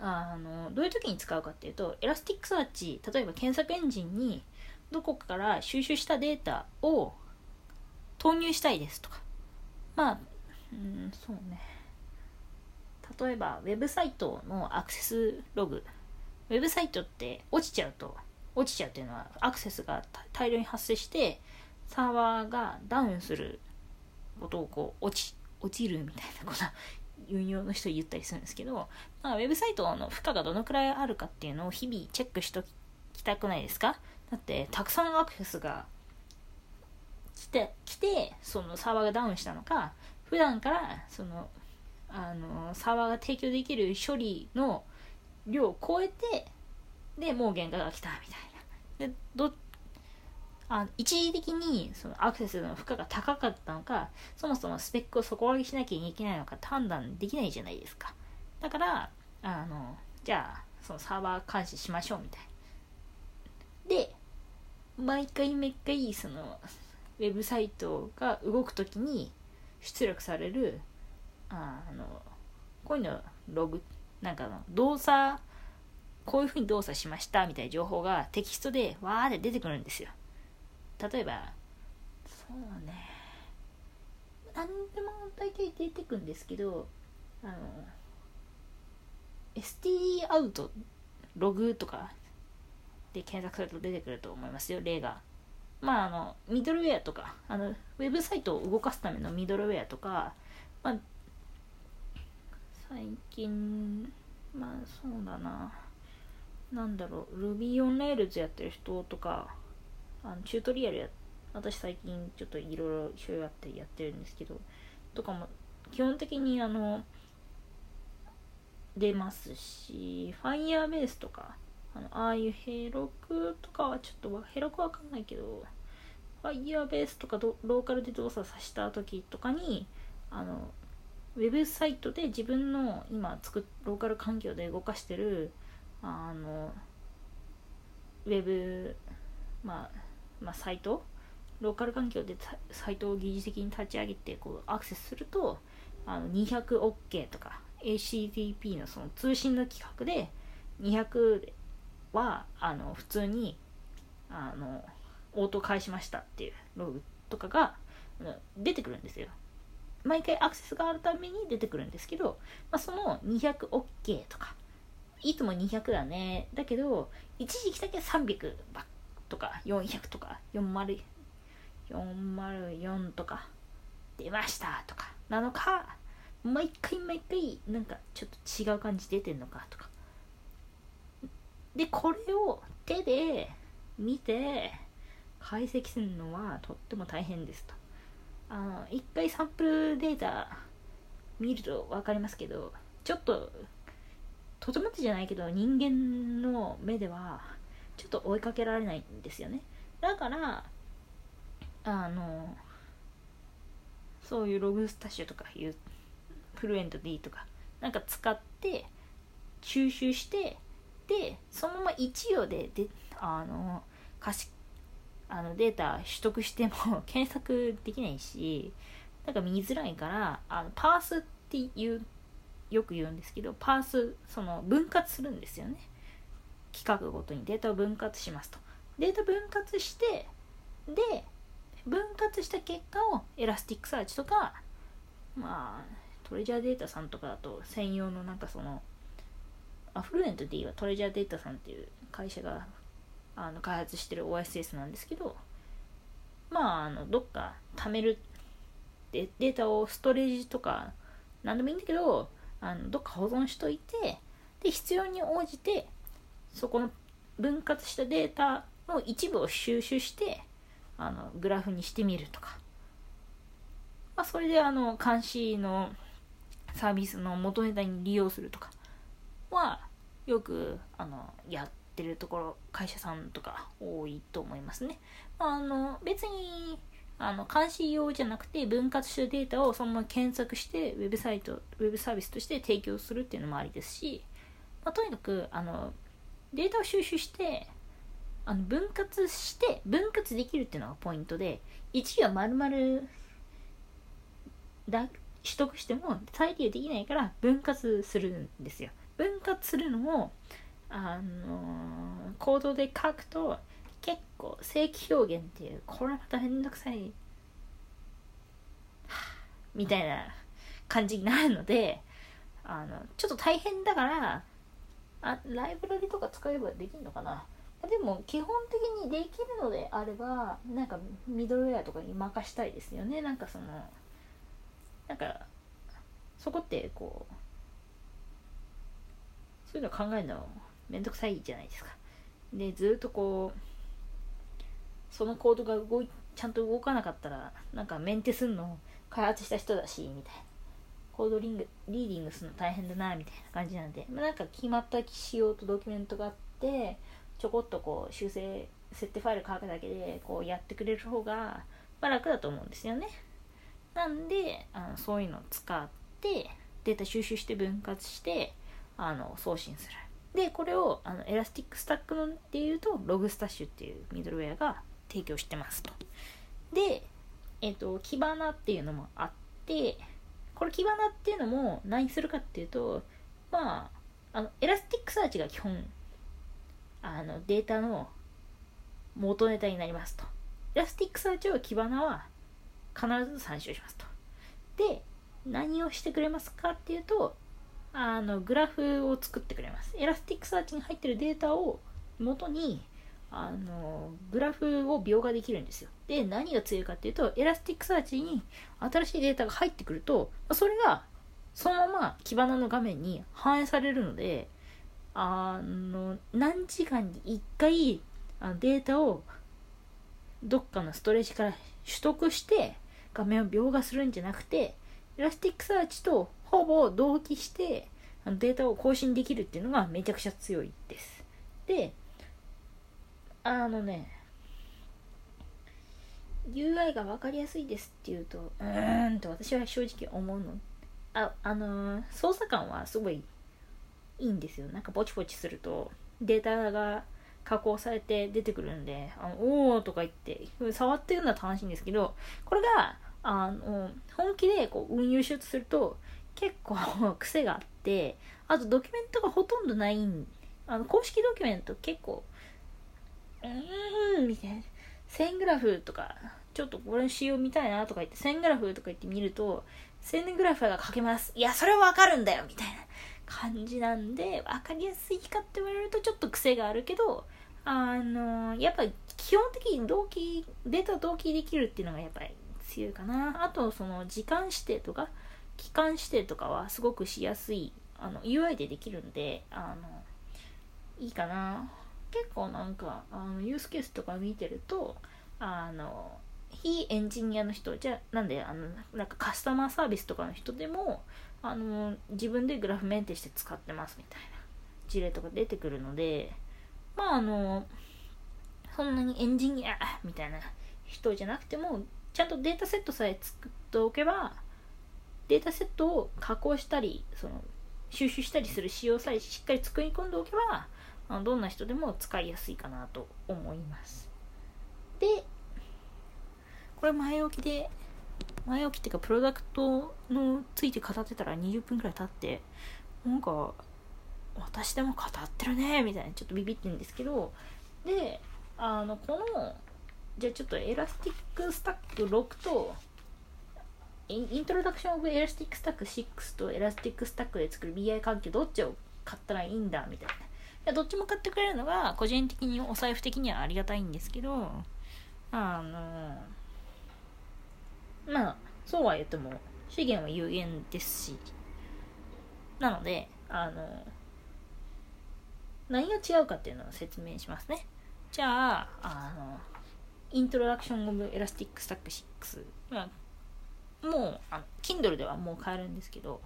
あのどういう時に使うかっていうと Elasticsearch 例えば検索エンジンにどこかから収集したデータを投入したいですとか。まあうんそうね。例えばウェブサイトのアクセスログ。ウェブサイトって落ちちゃうと落ちちゃうっていうのはアクセスが大量に発生してサーバーがダウンすることをこう落ち落ちるみたいなこと。運用の人言ったりするんですけど、まあ、ウェブサイトの負荷がどのくらいあるかっていうのを日々チェックしときたくないですか？だってたくさんアクセスが来て来てそのサーバーがダウンしたのか普段からそのあのサーバーが提供できる処理の量を超えてでもう限界が来たみたいな。でどあ一時的にそのアクセスの負荷が高かったのかそもそもスペックを底上げしなきゃいけないのか判断できないじゃないですか。だからあのじゃあそのサーバー監視しましょうみたいで毎回毎回そのウェブサイトが動く時に出力されるあのこういうのログなんかの動作こういうふうに動作しましたみたいな情報がテキストでわーって出てくるんですよ。例えばそうね。何でも大体出てくんですけどあの STD アウトログとかで検索すると出てくると思いますよ例が。まああのミドルウェアとかあのウェブサイトを動かすためのミドルウェアとか、まあ、最近まあそうだな。なんだろう Ruby on Rails やってる人とかあのチュートリアルや私最近ちょっといろいろ一緒やってやってるんですけどとかも基本的にあの出ますし Firebase とかあのああいうヘロクとかはちょっとヘロクわかんないけど Firebase とかローカルで動作させた時とかにあのウェブサイトで自分の今作ローカル環境で動かしてるあのウェブ、まあ、まあサイトローカル環境でサイトを疑似的に立ち上げてこうアクセスするとあの 200OK とか HTTP のその通信の規格で200はあの普通にあの応答返しましたっていうログとかが出てくるんですよ。毎回アクセスがあるために出てくるんですけど、まあ、その 200OK とかいつも200だねだけど一時期だけ300ばっとか400とか40 404とか出ましたとかなのか毎回毎回なんかちょっと違う感じ出てんのかとか。でこれを手で見て解析するのはとっても大変ですと。あの一回サンプルデータ見ると分かりますけどちょっととてもじゃないけど人間の目ではちょっと追いかけられないんですよね。だからあのそういうログスタッシュとかいうフルエント D とかなんか使って収集してでそのまま1行でであの貸しあのデータ取得しても 検索できないしなんか見づらいからあのパースっていうよく言うんですけどパースその分割するんですよね。企画ごとにデータを分割しますと。データ分割してで分割した結果を Elasticsearch とかまあトレジャーデータさんとかだと専用のなんかそのアフルエント D はトレジャーデータさんっていう会社があの開発してる OSS なんですけどまああのどっか貯めるでデータをストレージとか何でもいいんだけどあのどっか保存しといてで必要に応じてそこの分割したデータの一部を収集してあのグラフにしてみるとか、まあ、それであの監視のサービスの元ネタに利用するとか。はよくあのやってるところ会社さんとか多いと思いますね。あの別にあの監視用じゃなくて分割したデータをそのまま検索してウェブサイトウェブサービスとして提供するっていうのもありですし、まあ、とにかくあのデータを収集してあの分割して分割できるっていうのがポイントで1行丸々だ取得しても再利用できないから分割するんですよ。分割するのもあのー、コードで書くと結構正規表現っていうこれまためんどくさい、みたいな感じになるのであのちょっと大変だからあライブラリとか使えばできるのかな？でも基本的にできるのであればなんかミドルウェアとかに任したいですよね。なんかそのなんかそこってこうそういうの考えるのめんどくさいじゃないですか。でずっとこうそのコードが動いちゃんと動かなかったらなんかメンテすんの開発した人だしみたいな。コードリングリーディングするの大変だなみたいな感じなんで、まあ、なんか決まった仕様とドキュメントがあってちょこっとこう修正設定ファイル書くだけでこうやってくれる方が、まあ、楽だと思うんですよね。なんであのそういうのを使ってデータ収集して分割してあの送信する。でこれをあの Elastic Stack のっていうと Logstash っていうミドルウェアが提供してますと。でえっ、ー、と Kibana っていうのもあってこれ Kibana っていうのも何するかっていうとまああの Elasticsearch が基本あのデータの元ネタになりますと。 Elasticsearch を Kibana は必ず参照しますと。で何をしてくれますかっていうとあのグラフを作ってくれます。 Elasticsearch に入ってるデータを元にあのグラフを描画できるんですよで何が強いかっていうと Elasticsearch に新しいデータが入ってくるとそれがそのまま Kibana の画面に反映されるのであの何時間に1回あデータをどっかのストレージから取得して画面を描画するんじゃなくて Elasticsearch とほぼ同期してデータを更新できるっていうのがめちゃくちゃ強いです。で、あのね、UI が分かりやすいですっていうと、うーんと私は正直思うの。あ、あのー、操作感はすごいいいんですよ。なんかポチポチするとデータが加工されて出てくるんで、あのおーとか言って、触ってるのは楽しいんですけど、これがあの本気でこう運用しようとすると結構 癖があってあとドキュメントがほとんどないあの公式ドキュメント結構うーんみたいな。線グラフとかちょっとこれ仕様見たいなとか言って線グラフとか言って見ると線グラフが書けます。いやそれはわかるんだよみたいな感じなんで分かりやすいかって言われるとちょっと癖があるけどあのやっぱ基本的に同期データ同期できるっていうのがやっぱり強いかな。あとその時間指定とか期間指定とかはすごくしやすいあの UI でできるんであのいいかな。結構なんかあのユースケースとか見てるとあの非エンジニアの人じゃなんであのなんかカスタマーサービスとかの人でもあの自分でグラフメンテして使ってますみたいな事例とか出てくるのでまああのそんなにエンジニアみたいな人じゃなくてもちゃんとデータセットさえ作っておけばデータセットを加工したりその収集したりする仕様さえしっかり作り込んでおけばあのどんな人でも使いやすいかなと思いますでこれ前置きで前置きっていうかプロダクトのついて語ってたら20分くらい経ってなんか私でも語ってるねみたいなちょっとビビってるんですけどであのこのじゃあちょっと Elastic Stack 6と Introduction of Elastic Stack 6と Elastic Stack で作る BI 関係どっちを買ったらいいんだみたいな。いやどっちも買ってくれるのが個人的にお財布的にはありがたいんですけどあのまあそうは言っても資源は有限ですしなのであの何が違うかっていうのを説明しますね。じゃああの Introduction of Elastic Stack 6、まあ、もうあの Kindle ではもう買えるんですけど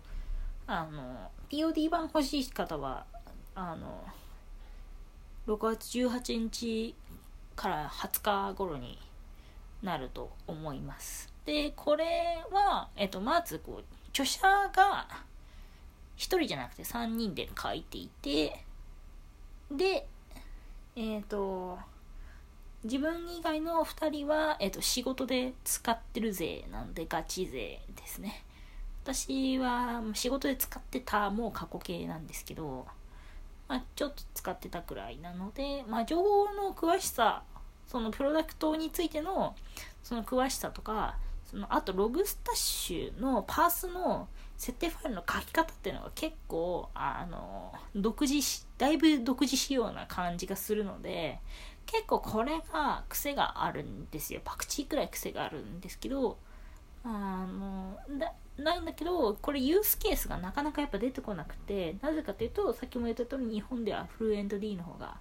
あの POD 版欲しい方はあの6月18日から20日頃になると思います。でこれは、えっと、まずこう著者が1人じゃなくて3人で書いていてでえっ、と自分以外の2人は、えっと、仕事で使ってる税なんでガチ税ですね。私は仕事で使ってたもう過去形なんですけど、まあ、ちょっと使ってたくらいなので、まあ、情報の詳しさそのプロダクトについてのその詳しさとかそのあとログスタッシュのパースの設定ファイルの書き方っていうのが結構あの独自しだいぶ独自仕様な感じがするので結構これが癖があるんですよ。パクチーくらい癖があるんですけどあのだなんだけどこれユースケースがなかなかやっぱ出てこなくてなぜかというとさっきも言った通り日本ではフルエント D の方が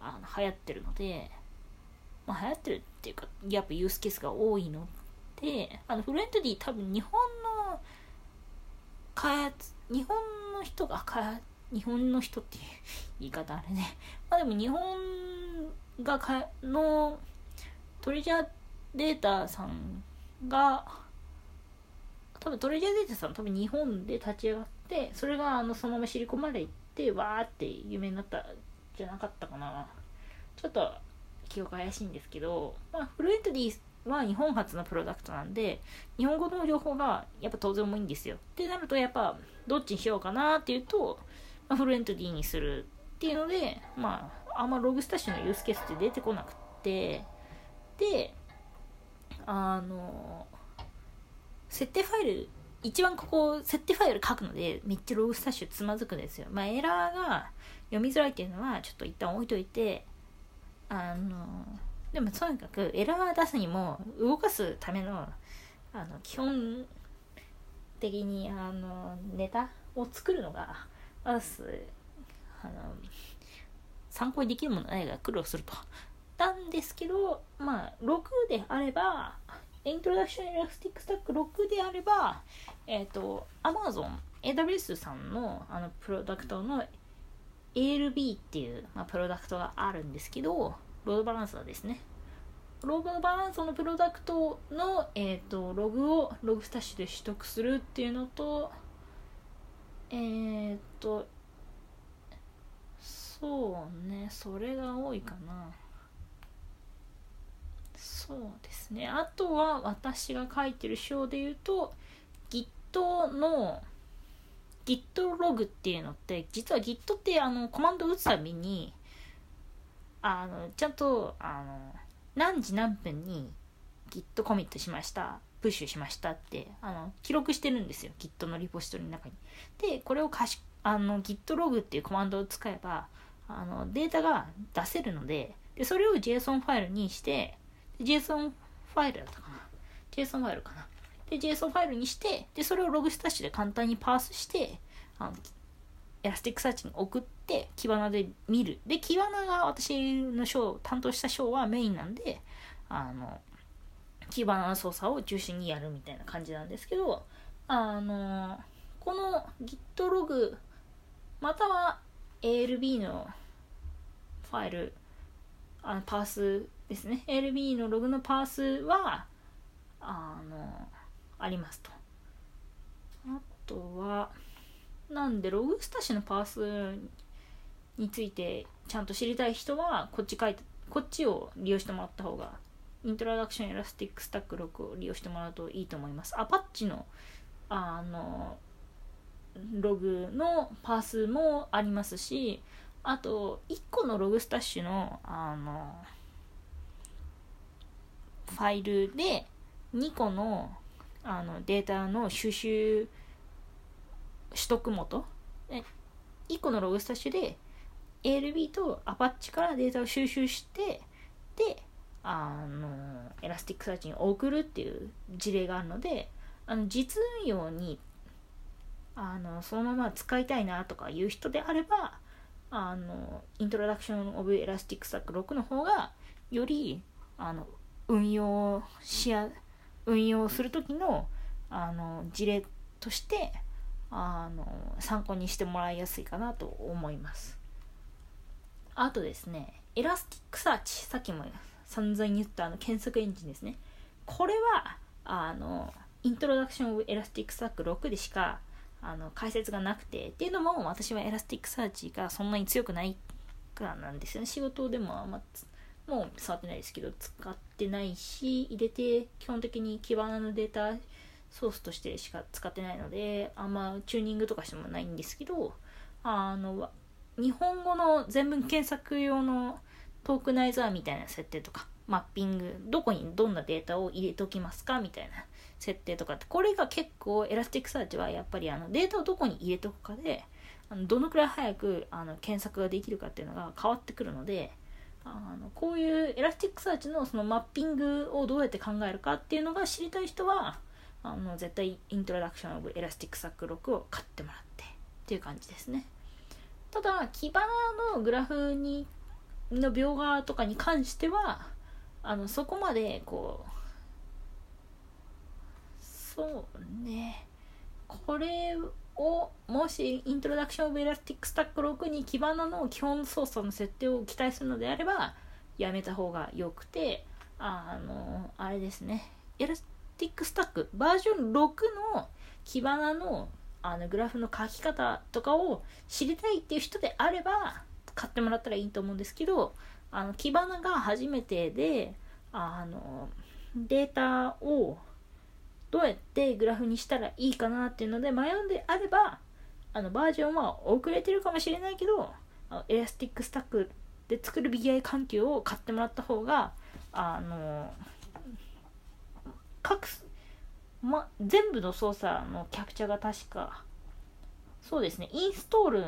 あの流行ってるので、まあ、流行ってるっていうかやっぱユースケースが多いのであのフルエント D 多分日本の開発日本の人が開発日本の人っていう言い方あれね。まあでも日本がかのトレジャーデータさんが多分トレジャーデータさん多分日本で立ち上がってそれがあのそのまま知り込まれってわーって有名になったじゃなかったかな。ちょっと記憶怪しいんですけど、まあ、フルエントリーは日本初のプロダクトなんで日本語の情報がやっぱ当然重いんですよ。ってなるとやっぱどっちにしようかなっていうと、まあ、フルエントリーにするっていうのでまああんまログスタッシュのユースケースって出てこなくってであの設定ファイル一番ここ設定ファイル書くのでめっちゃログスタッシュつまずくんですよまあエラーが読みづらいっていうのはちょっと一旦置いといてあのでもとにかくエラー出すにも動かすためのあの基本的にあのネタを作るのがまずあの参考にできるものないが苦労すると。なんですけどまあ6であれば Introduction Elastic Stack 6であればえっ、ー、と Amazon AWS さんのあのプロダクトの ALB っていう、まあ、プロダクトがあるんですけどロードバランサーですね。ロードバランサーのプロダクトの、えーと、ログを Logstash で取得するっていうのと、えっ、ー、と、そうね、それが多いかな。そうですね。あとは私が書いてる章で言うと、Git の Git ログっていうのって、実は Git ってあのコマンド打つたびに、あのちゃんとあの何時何分に Git コミットしましたプッシュしましたってあの記録してるんですよ Git のリポジトリの中に。でこれをかしあの Git ログっていうコマンドを使えばあのデータが出せるのででそれを JSON ファイルにして JSON ファイルだったかな。JSON ファイルかな。で JSON ファイルにしてでそれを Logstash で簡単にパースしてあの Elasticsearch に送って Kibana で見る。で Kibana が私の章担当した章はメインなんであの Kibana の操作を中心にやるみたいな感じなんですけどあのこの Git ログまたは ALB のファイルあのパースですね。LB のログのパースはあのありますと。あとはなんで Logstash のパースについてちゃんと知りたい人はこっち書いてこっちを利用してもらった方が Introduction Elastic Stack 6を利用してもらうといいと思います。 Apache のあのログのパースもありますしあと1個のログスタッシュのあのファイルで2個のあのデータの収集取得元。1個のログスタッシュで ALB と Apache からデータを収集してであのElasticsearch に送るっていう事例があるのであの実運用にあのそのまま使いたいなとかいう人であればあの Introduction of Elastic Stack 6の方がよりあの運用しや運用する時のあの事例としてあの参考にしてもらいやすいかなと思います。あとですね Elasticsearch さっきも散々言ったあの検索エンジンですね。これはあの Introduction of Elastic Stack 6でしかあの解説がなくてっていうのも私は Elasticsearch がそんなに強くないからなんですよね。仕事でもあんまもう触ってないですけど使ってないし入れて基本的に基盤のデータソースとしてしか使ってないのであんまチューニングとかしてもないんですけどあの日本語の全文検索用のトークナイザーみたいな設定とかマッピングどこにどんなデータを入れときますかみたいな設定とかってこれが結構 Elasticsearch はやっぱりあのデータをどこに入れとくかであのどのくらい早くあの検索ができるかっていうのが変わってくるのであのこういう Elasticsearch のそのマッピングをどうやって考えるかっていうのが知りたい人はあの絶対 Introduction of Elastic Stack 6を買ってもらって。っていう感じですね。ただ Kibana のグラフにの描画とかに関してはあのそこまでこうそうね。これをもし Introduction of Elastic Stack 6に Kibana の基本操作の設定を期待するのであればやめた方がよくてあのあれですね。 Elastic Stack バージョン6の Kibana のあのグラフの書き方とかを知りたいっていう人であれば買ってもらったらいいと思うんですけどあの Kibana が初めてであのデータをどうやってグラフにしたらいいかなっていうので迷うんであればあのバージョンは遅れてるかもしれないけど Elastic Stack で作る BI 環境を買ってもらった方があの各、ま、全部の操作のキャプチャが確か。そうですね。インストール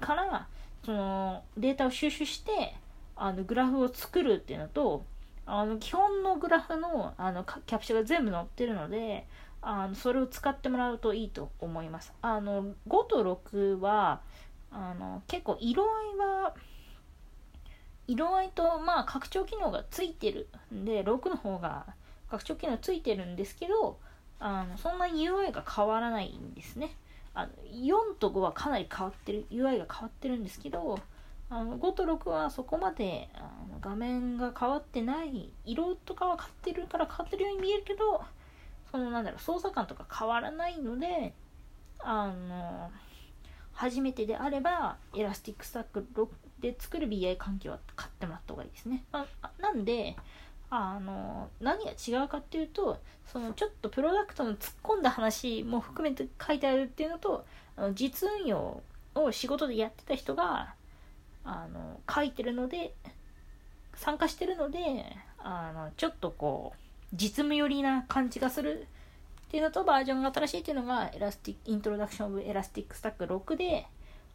からそのデータを収集してあのグラフを作るっていうのとあの基本のグラフのあのキャプチャが全部載ってるのであのそれを使ってもらうといいと思います。あの5と6はあの結構色合いは色合いとまあ拡張機能がついてるんで6の方が拡張機能ついてるんですけどあのそんなに UI が変わらないんですねあの4と5はかなり変わってる UI が変わってるんですけどあの5と6はそこまであの画面が変わってない色とかは変わってるから変わってるように見えるけどそのなんだろう操作感とか変わらないのであの初めてであれば Elastic Stack で作る BI 環境は買ってもらった方がいいですね。あなんで、あの、何が違うかっていうと、そのちょっとプロダクトの突っ込んだ話も含めて書いてあるっていうのと、あの実運用を仕事でやってた人が、あの、書いてるので、参加してるので、あの、ちょっとこう、実務寄りな感じがするっていうのと、バージョンが新しいっていうのが、 Elastic、Introduction of Elastic Stack 6で、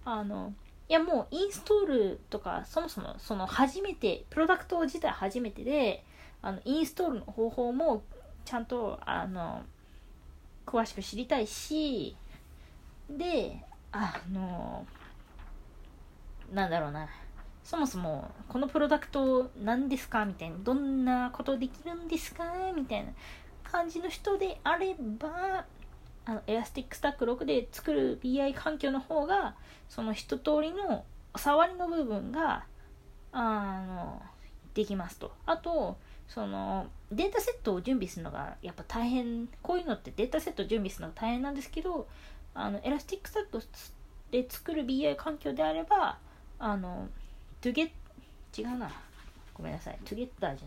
あの、いやもうインストールとかそもそもその初めてプロダクト自体初めてであのインストールの方法もちゃんとあの詳しく知りたいしであのなんだろうな。そもそもこのプロダクト何ですか？みたいな。どんなことできるんですか？みたいな。感じの人であればあの Elastic Stack 6で作る BI 環境の方がその一通りの触りの部分があのできますと。あとそのデータセットを準備するのがやっぱ大変。こういうのってデータセットを準備するのが大変なんですけどあの Elastic Stack で作る BI 環境であればあの to get 違うな。ごめんなさい。to get じゃない。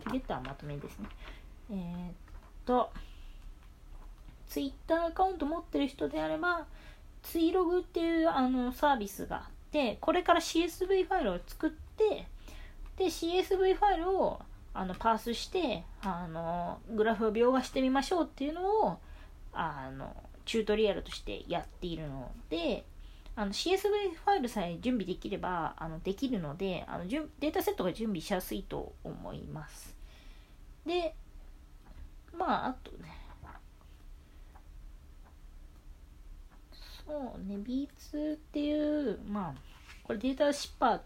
to get はまとめですね。えー、っとツイッターアカウント持ってる人であれば、ツイログっていうあのサービスがあって、これから CSV ファイルを作って、で、CSV ファイルをあのパースして、あの、グラフを描画してみましょうっていうのを、あの、チュートリアルとしてやっているので、あの CSV ファイルさえ準備できればあのできるのであのデータセットが準備しやすいと思います。で、まあ、あとね、そうね B2 っていうまあこれデータシッパー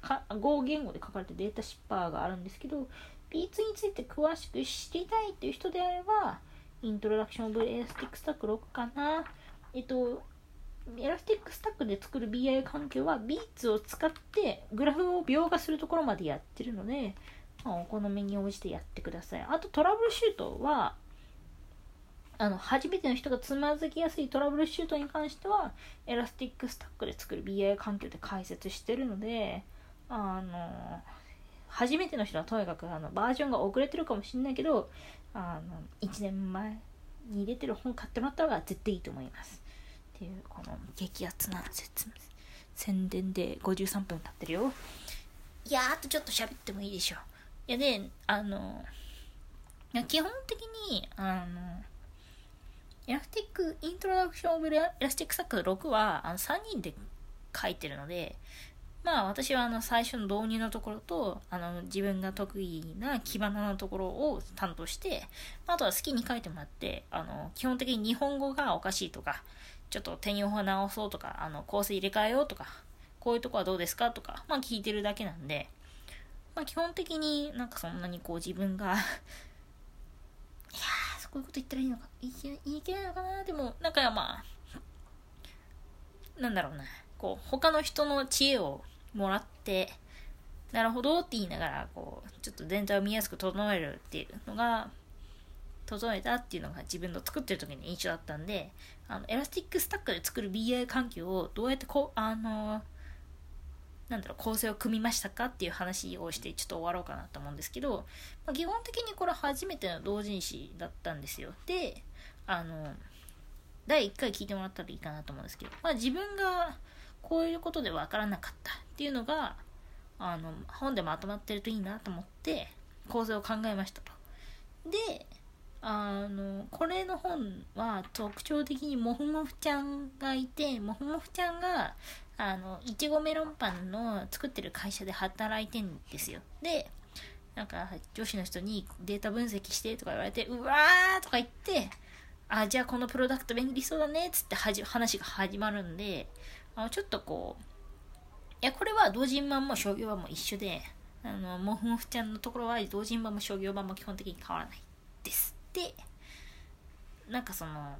か Go 言語で書かれたデータシッパーがあるんですけど B2 について詳しく知りたいっていう人であればIntroduction of Elastic Stack 6かなえっとエラスティックスタックで作る BI 環境は Beats を使ってグラフを描画するところまでやってるので、まあ、お好みに応じてやってください。あとトラブルシュートはあの初めての人がつまずきやすいトラブルシュートに関してはエラスティックスタックで作る BI 環境で解説してるのであの初めての人はとにかくあのバージョンが遅れてるかもしれないけどあの1年前に出てる本買ってもらった方が絶対いいと思います。っていうこの激アツな説宣伝で53分経ってるよ。いやあとちょっと喋ってもいいでしょ。ういやであの基本的にあの Elastic、Introduction of Elastic Stack 6はあの3人で書いてるので、まあ私はあの最初の導入のところと、あの自分が得意な基盤のところを担当して、あとは好きに書いてもらって、あの基本的に日本語がおかしいとか、ちょっと転用法直そうとか、あの構成入れ替えようとか、こういうとこはどうですかとか、まあ聞いてるだけなんで、まあ基本的になんかそんなにこう自分が いやこういうこと言ったらいいのか言い言い切れないのかなでもなんかまあなんだろうなこう他の人の知恵をもらってなるほどって言いながらこうちょっと全体を見やすく整えるっていうのが整えたっていうのが自分の作ってる時の印象だったんであの Elastic Stack で作る BI 環境をどうやってこうあのなんだろう構成を組みましたかっていう話をしてちょっと終わろうかなと思うんですけど、まあ、基本的にこれ初めての同人誌だったんですよであの第1回聞いてもらったらいいかなと思うんですけど、まあ、自分がこういうことで分からなかったっていうのがあの本でまとまってるといいなと思って構成を考えましたと。であのこれの本は特徴的にもふもふちゃんがいてもふもふちゃんがあのいちごメロンパンの作ってる会社で働いてんですよ。でなんか女子の人にデータ分析してとか言われてうわーとか言ってあじゃあこのプロダクト便利そうだねっつってはじ話が始まるんであのちょっとこういやこれは同人版も商業版も一緒であのもふもふちゃんのところは同人版も商業版も基本的に変わらないです。でなんかその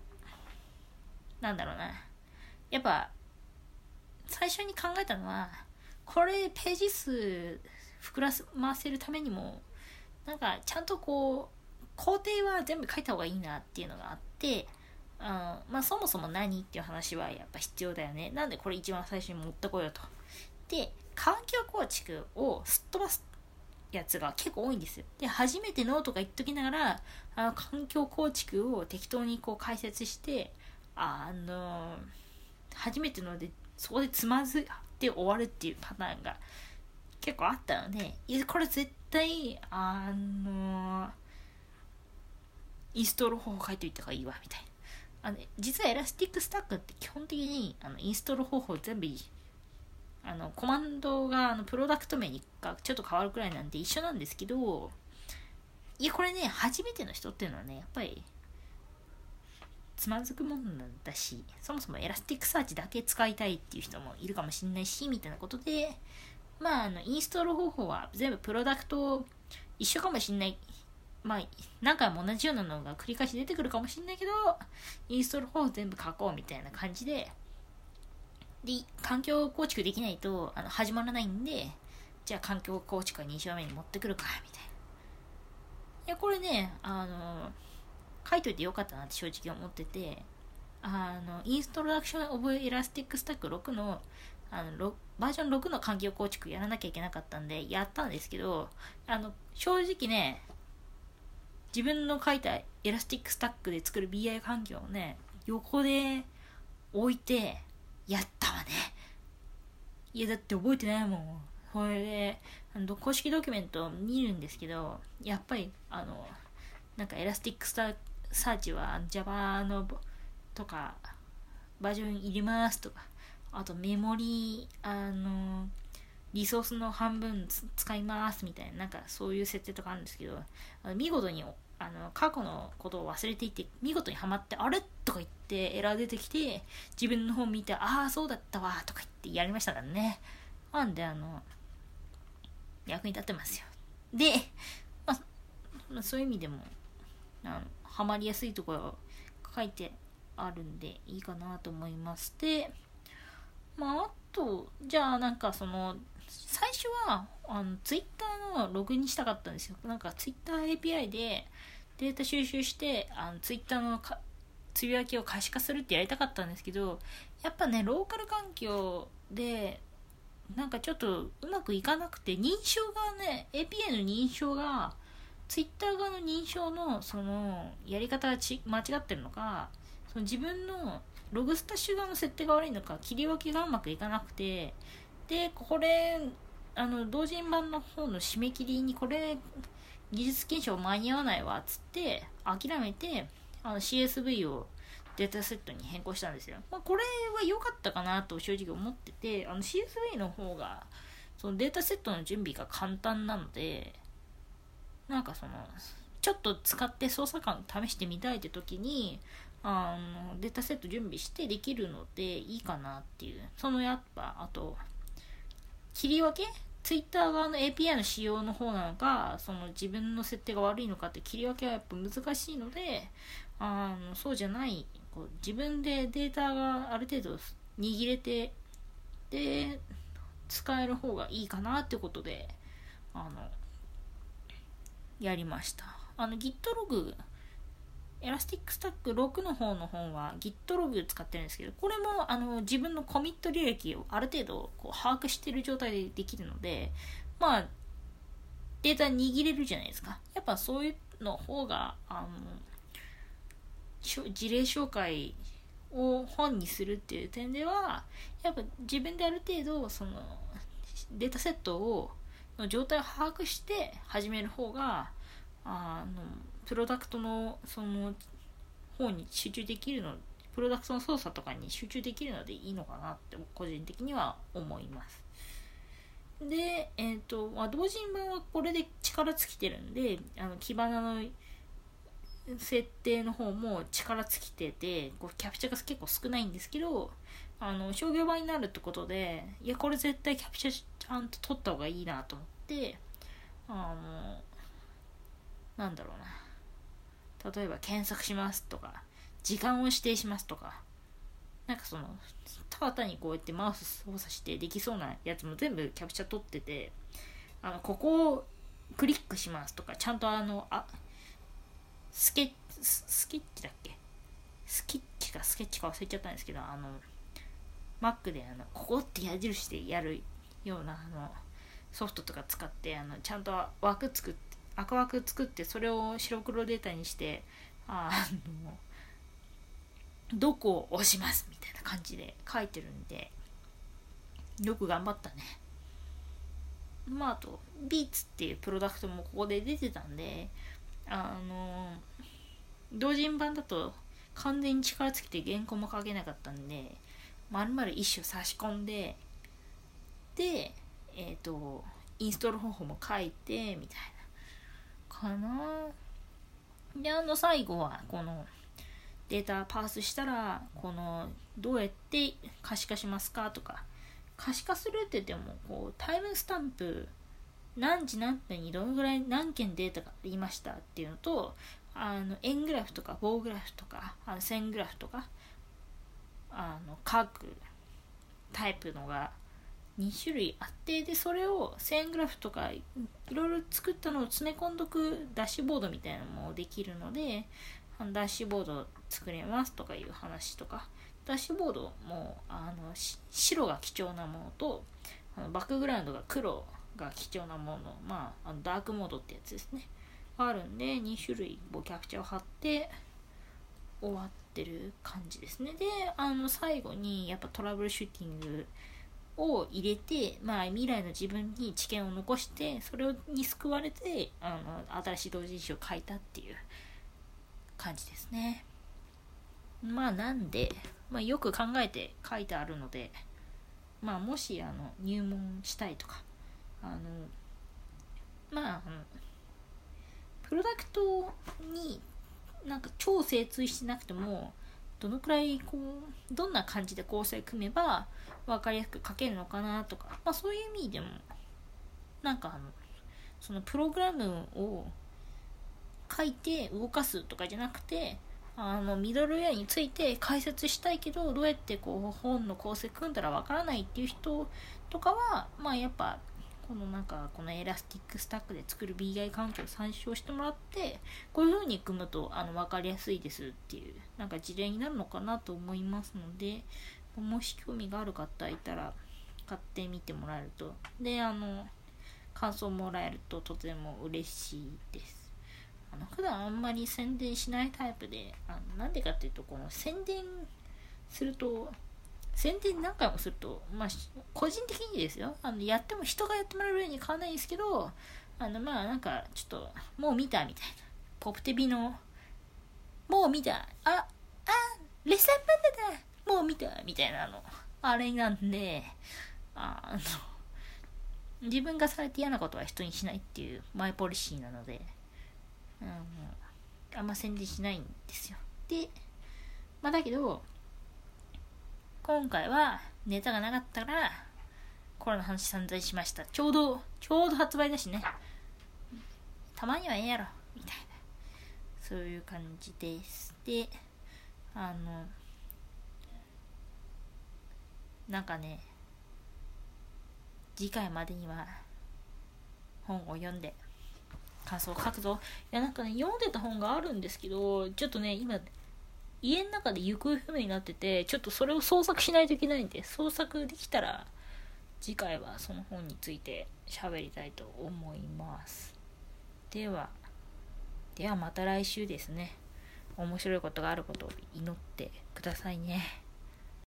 なんだろうな。やっぱ最初に考えたのはこれページ数膨らませるためにもなんかちゃんとこう工程は全部書いた方がいいなっていうのがあってあまあそもそも何っていう話はやっぱ必要だよね。なんでこれ一番最初に持ってこようと。で環境構築をすっ飛ばすやつが結構多いんですよ。で、初めてのとか言っときながら、あの、環境構築を適当にこう解説して、あの、初めてので、そこでつまずって終わるっていうパターンが結構あったので、これ絶対、あの、インストール方法書いといた方がいいわ、みたいな。あの、実は Elastic Stack って基本的にあのインストール方法全部あのコマンドがあのプロダクト名にがちょっと変わるくらいなんで一緒なんですけどいやこれね初めての人っていうのはねやっぱりつまずくもんだしそもそも Elasticsearch だけ使いたいっていう人もいるかもしんないしみたいなことでまああのインストール方法は全部プロダクト一緒かもしんないまあ何回も同じようなのが繰り返し出てくるかもしんないけどインストール方法全部書こうみたいな感じでで、環境構築できないとあの始まらないんで、じゃあ環境構築は2章目に持ってくるか、みたいな。いや、これね、あの、書いといてよかったなって正直思ってて、あの、 Introduction of Elastic Stack 6の、あの、バージョン6の環境構築やらなきゃいけなかったんで、やったんですけど、あの、正直ね、自分の書いた Elastic Stack で作る BI 環境をね、横で置いて、やったわね。いや、だって覚えてないもん。これで、の公式ドキュメント見るんですけど、やっぱり、あの、なんか Elasticsearch は Java のとか、バージョンいりますとか、あとメモリーあの、リソースの半分使いますみたいな、なんかそういう設定とかあるんですけど、見事にあの過去のことを忘れていて見事にはまってあれとか言ってエラー出てきて自分の本見てああそうだったわとか言ってやりましたからね。なんであの役に立ってますよ。で、まあ、まあ、そういう意味でもあのハマりやすいところ書いてあるんでいいかなと思いますでまああとじゃあなんかその最初はあのツイッターのログにしたかったんですよ。なんかツイッター API でデータ収集してあのツイッターのつぶやきを可視化するってやりたかったんですけどやっぱねローカル環境でなんかちょっとうまくいかなくて認証がね API の認証がツイッター側の認証のそのやり方がち間違ってるのかその自分のログスタッシュ側の設定が悪いのか切り分けがうまくいかなくてでこれあの同人版の方の締め切りにこれ技術検証間に合わないわっつって諦めてあの CSV をデータセットに変更したんですよ、まあ、これは良かったかなと正直思っててあの CSV の方がそのデータセットの準備が簡単なのでなんかそのちょっと使って操作感試してみたいって時にあのデータセット準備してできるのでいいかなっていう。そのやっぱあと切り分け？ツイッター側の API の仕様の方なのかその自分の設定が悪いのかって切り分けはやっぱ難しいのであのそうじゃないこう自分でデータがある程度握れてで使える方がいいかなってことであのやりましたあの Git ログエラスティックスタック6の方の本は Git log 使ってるんですけど、これもあの自分のコミット履歴をある程度こう把握してる状態でできるので、まあ、データ握れるじゃないですか。やっぱそういうの方が、あの、事例紹介を本にするっていう点では、やっぱ自分である程度、その、データセットを、の状態を把握して始める方が、あの、プロダクトのその方に集中できるのプロダクトの操作とかに集中できるのでいいのかなって個人的には思います。でえっ、ー、と、ま、同人版はこれで力尽きてるんであのキバナの設定の方も力尽きててこうキャプチャーが結構少ないんですけどあの商業版になるってことでいやこれ絶対キャプチャーちゃんと取った方がいいなと思ってあのなんだろうな。例えば検索しますとか時間を指定しますとかなんかそのただ単にこうやってマウス操作してできそうなやつも全部キャプチャー取っててあのここをクリックしますとかちゃんとあのあスケスケッチだっけ？スケッチかスケッチか忘れちゃったんですけどあの Mac であのここって矢印でやるようなあのソフトとか使ってあのちゃんと枠作って赤枠作ってそれを白黒データにしてあのどこを押しますみたいな感じで書いてるんでよく頑張ったね。まああとビーツっていうプロダクトもここで出てたんであの同人版だと完全に力尽きて原稿も書けなかったんで丸々一種差し込んででえっ、ー、とインストール方法も書いてみたいな。かな。であの最後はこのデータパースしたらこのどうやって可視化しますかとか。可視化するって言ってもこうタイムスタンプ何時何分にどのぐらい何件データがありましたっていうのとあの円グラフとか棒グラフとかあの線グラフとかあの各タイプのが2種類あってでそれを線グラフとかいろいろ作ったのを詰め込んどくダッシュボードみたいなのもできるのでダッシュボード作れますとかいう話とかダッシュボードもあの白が貴重なものとあのバックグラウンドが黒が貴重なものまああのダークモードってやつですね。あるんで2種類ボキャプチャーを貼って終わってる感じですね。であの最後にやっぱトラブルシューティングを入れて、まあ、未来の自分に知見を残してそれに救われてあの新しい同人誌を書いたっていう感じですね。まあなんで、まあ、よく考えて書いてあるのでまあもしあの入門したいとかあのまあプロダクトになんか超精通してなくてもどのくらいこうどんな感じで構成組めば分かりやすく書けるのかなとか、まあ、そういう意味でもなんかあのそのプログラムを書いて動かすとかじゃなくてあのミドルウェアについて解説したいけどどうやってこう本の構成組んだらわからないっていう人とかはまあやっぱこのなんかこの Elastic Stack で作る BI 環境を参照してもらってこういう風に組むとあの分かりやすいですっていうなんか事例になるのかなと思いますのでもし興味がある方いたら買ってみてもらえると。であの感想もらえるととても嬉しいです。あの普段あんまり宣伝しないタイプであのなんでかっていうとこの宣伝すると宣伝何回もすると、まあ、個人的にですよ、あのやっても人がやってもらえるように変わらないんですけど、あの、まあ、なんか、ちょっと、もう見たみたいな。ポプテビの、もう見た。あ、あ、レッサーパンダだもう見たみたいなの。あれなんで、あの、自分がされて嫌なことは人にしないっていうマイポリシーなので、うん、あんま宣伝しないんですよ。で、まあだけど、今回はネタがなかったからコロナの話散々しました。ちょうどちょうど発売だしね。たまにはええやろ。みたいな。そういう感じです。であのなんかね次回までには本を読んで感想を書くぞ。いやなんかね読んでた本があるんですけどちょっとね今家の中で行方不明になっててちょっとそれを捜索しないといけないんで捜索できたら次回はその本について喋りたいと思いますではではまた来週ですね面白いことがあることを祈ってくださいね。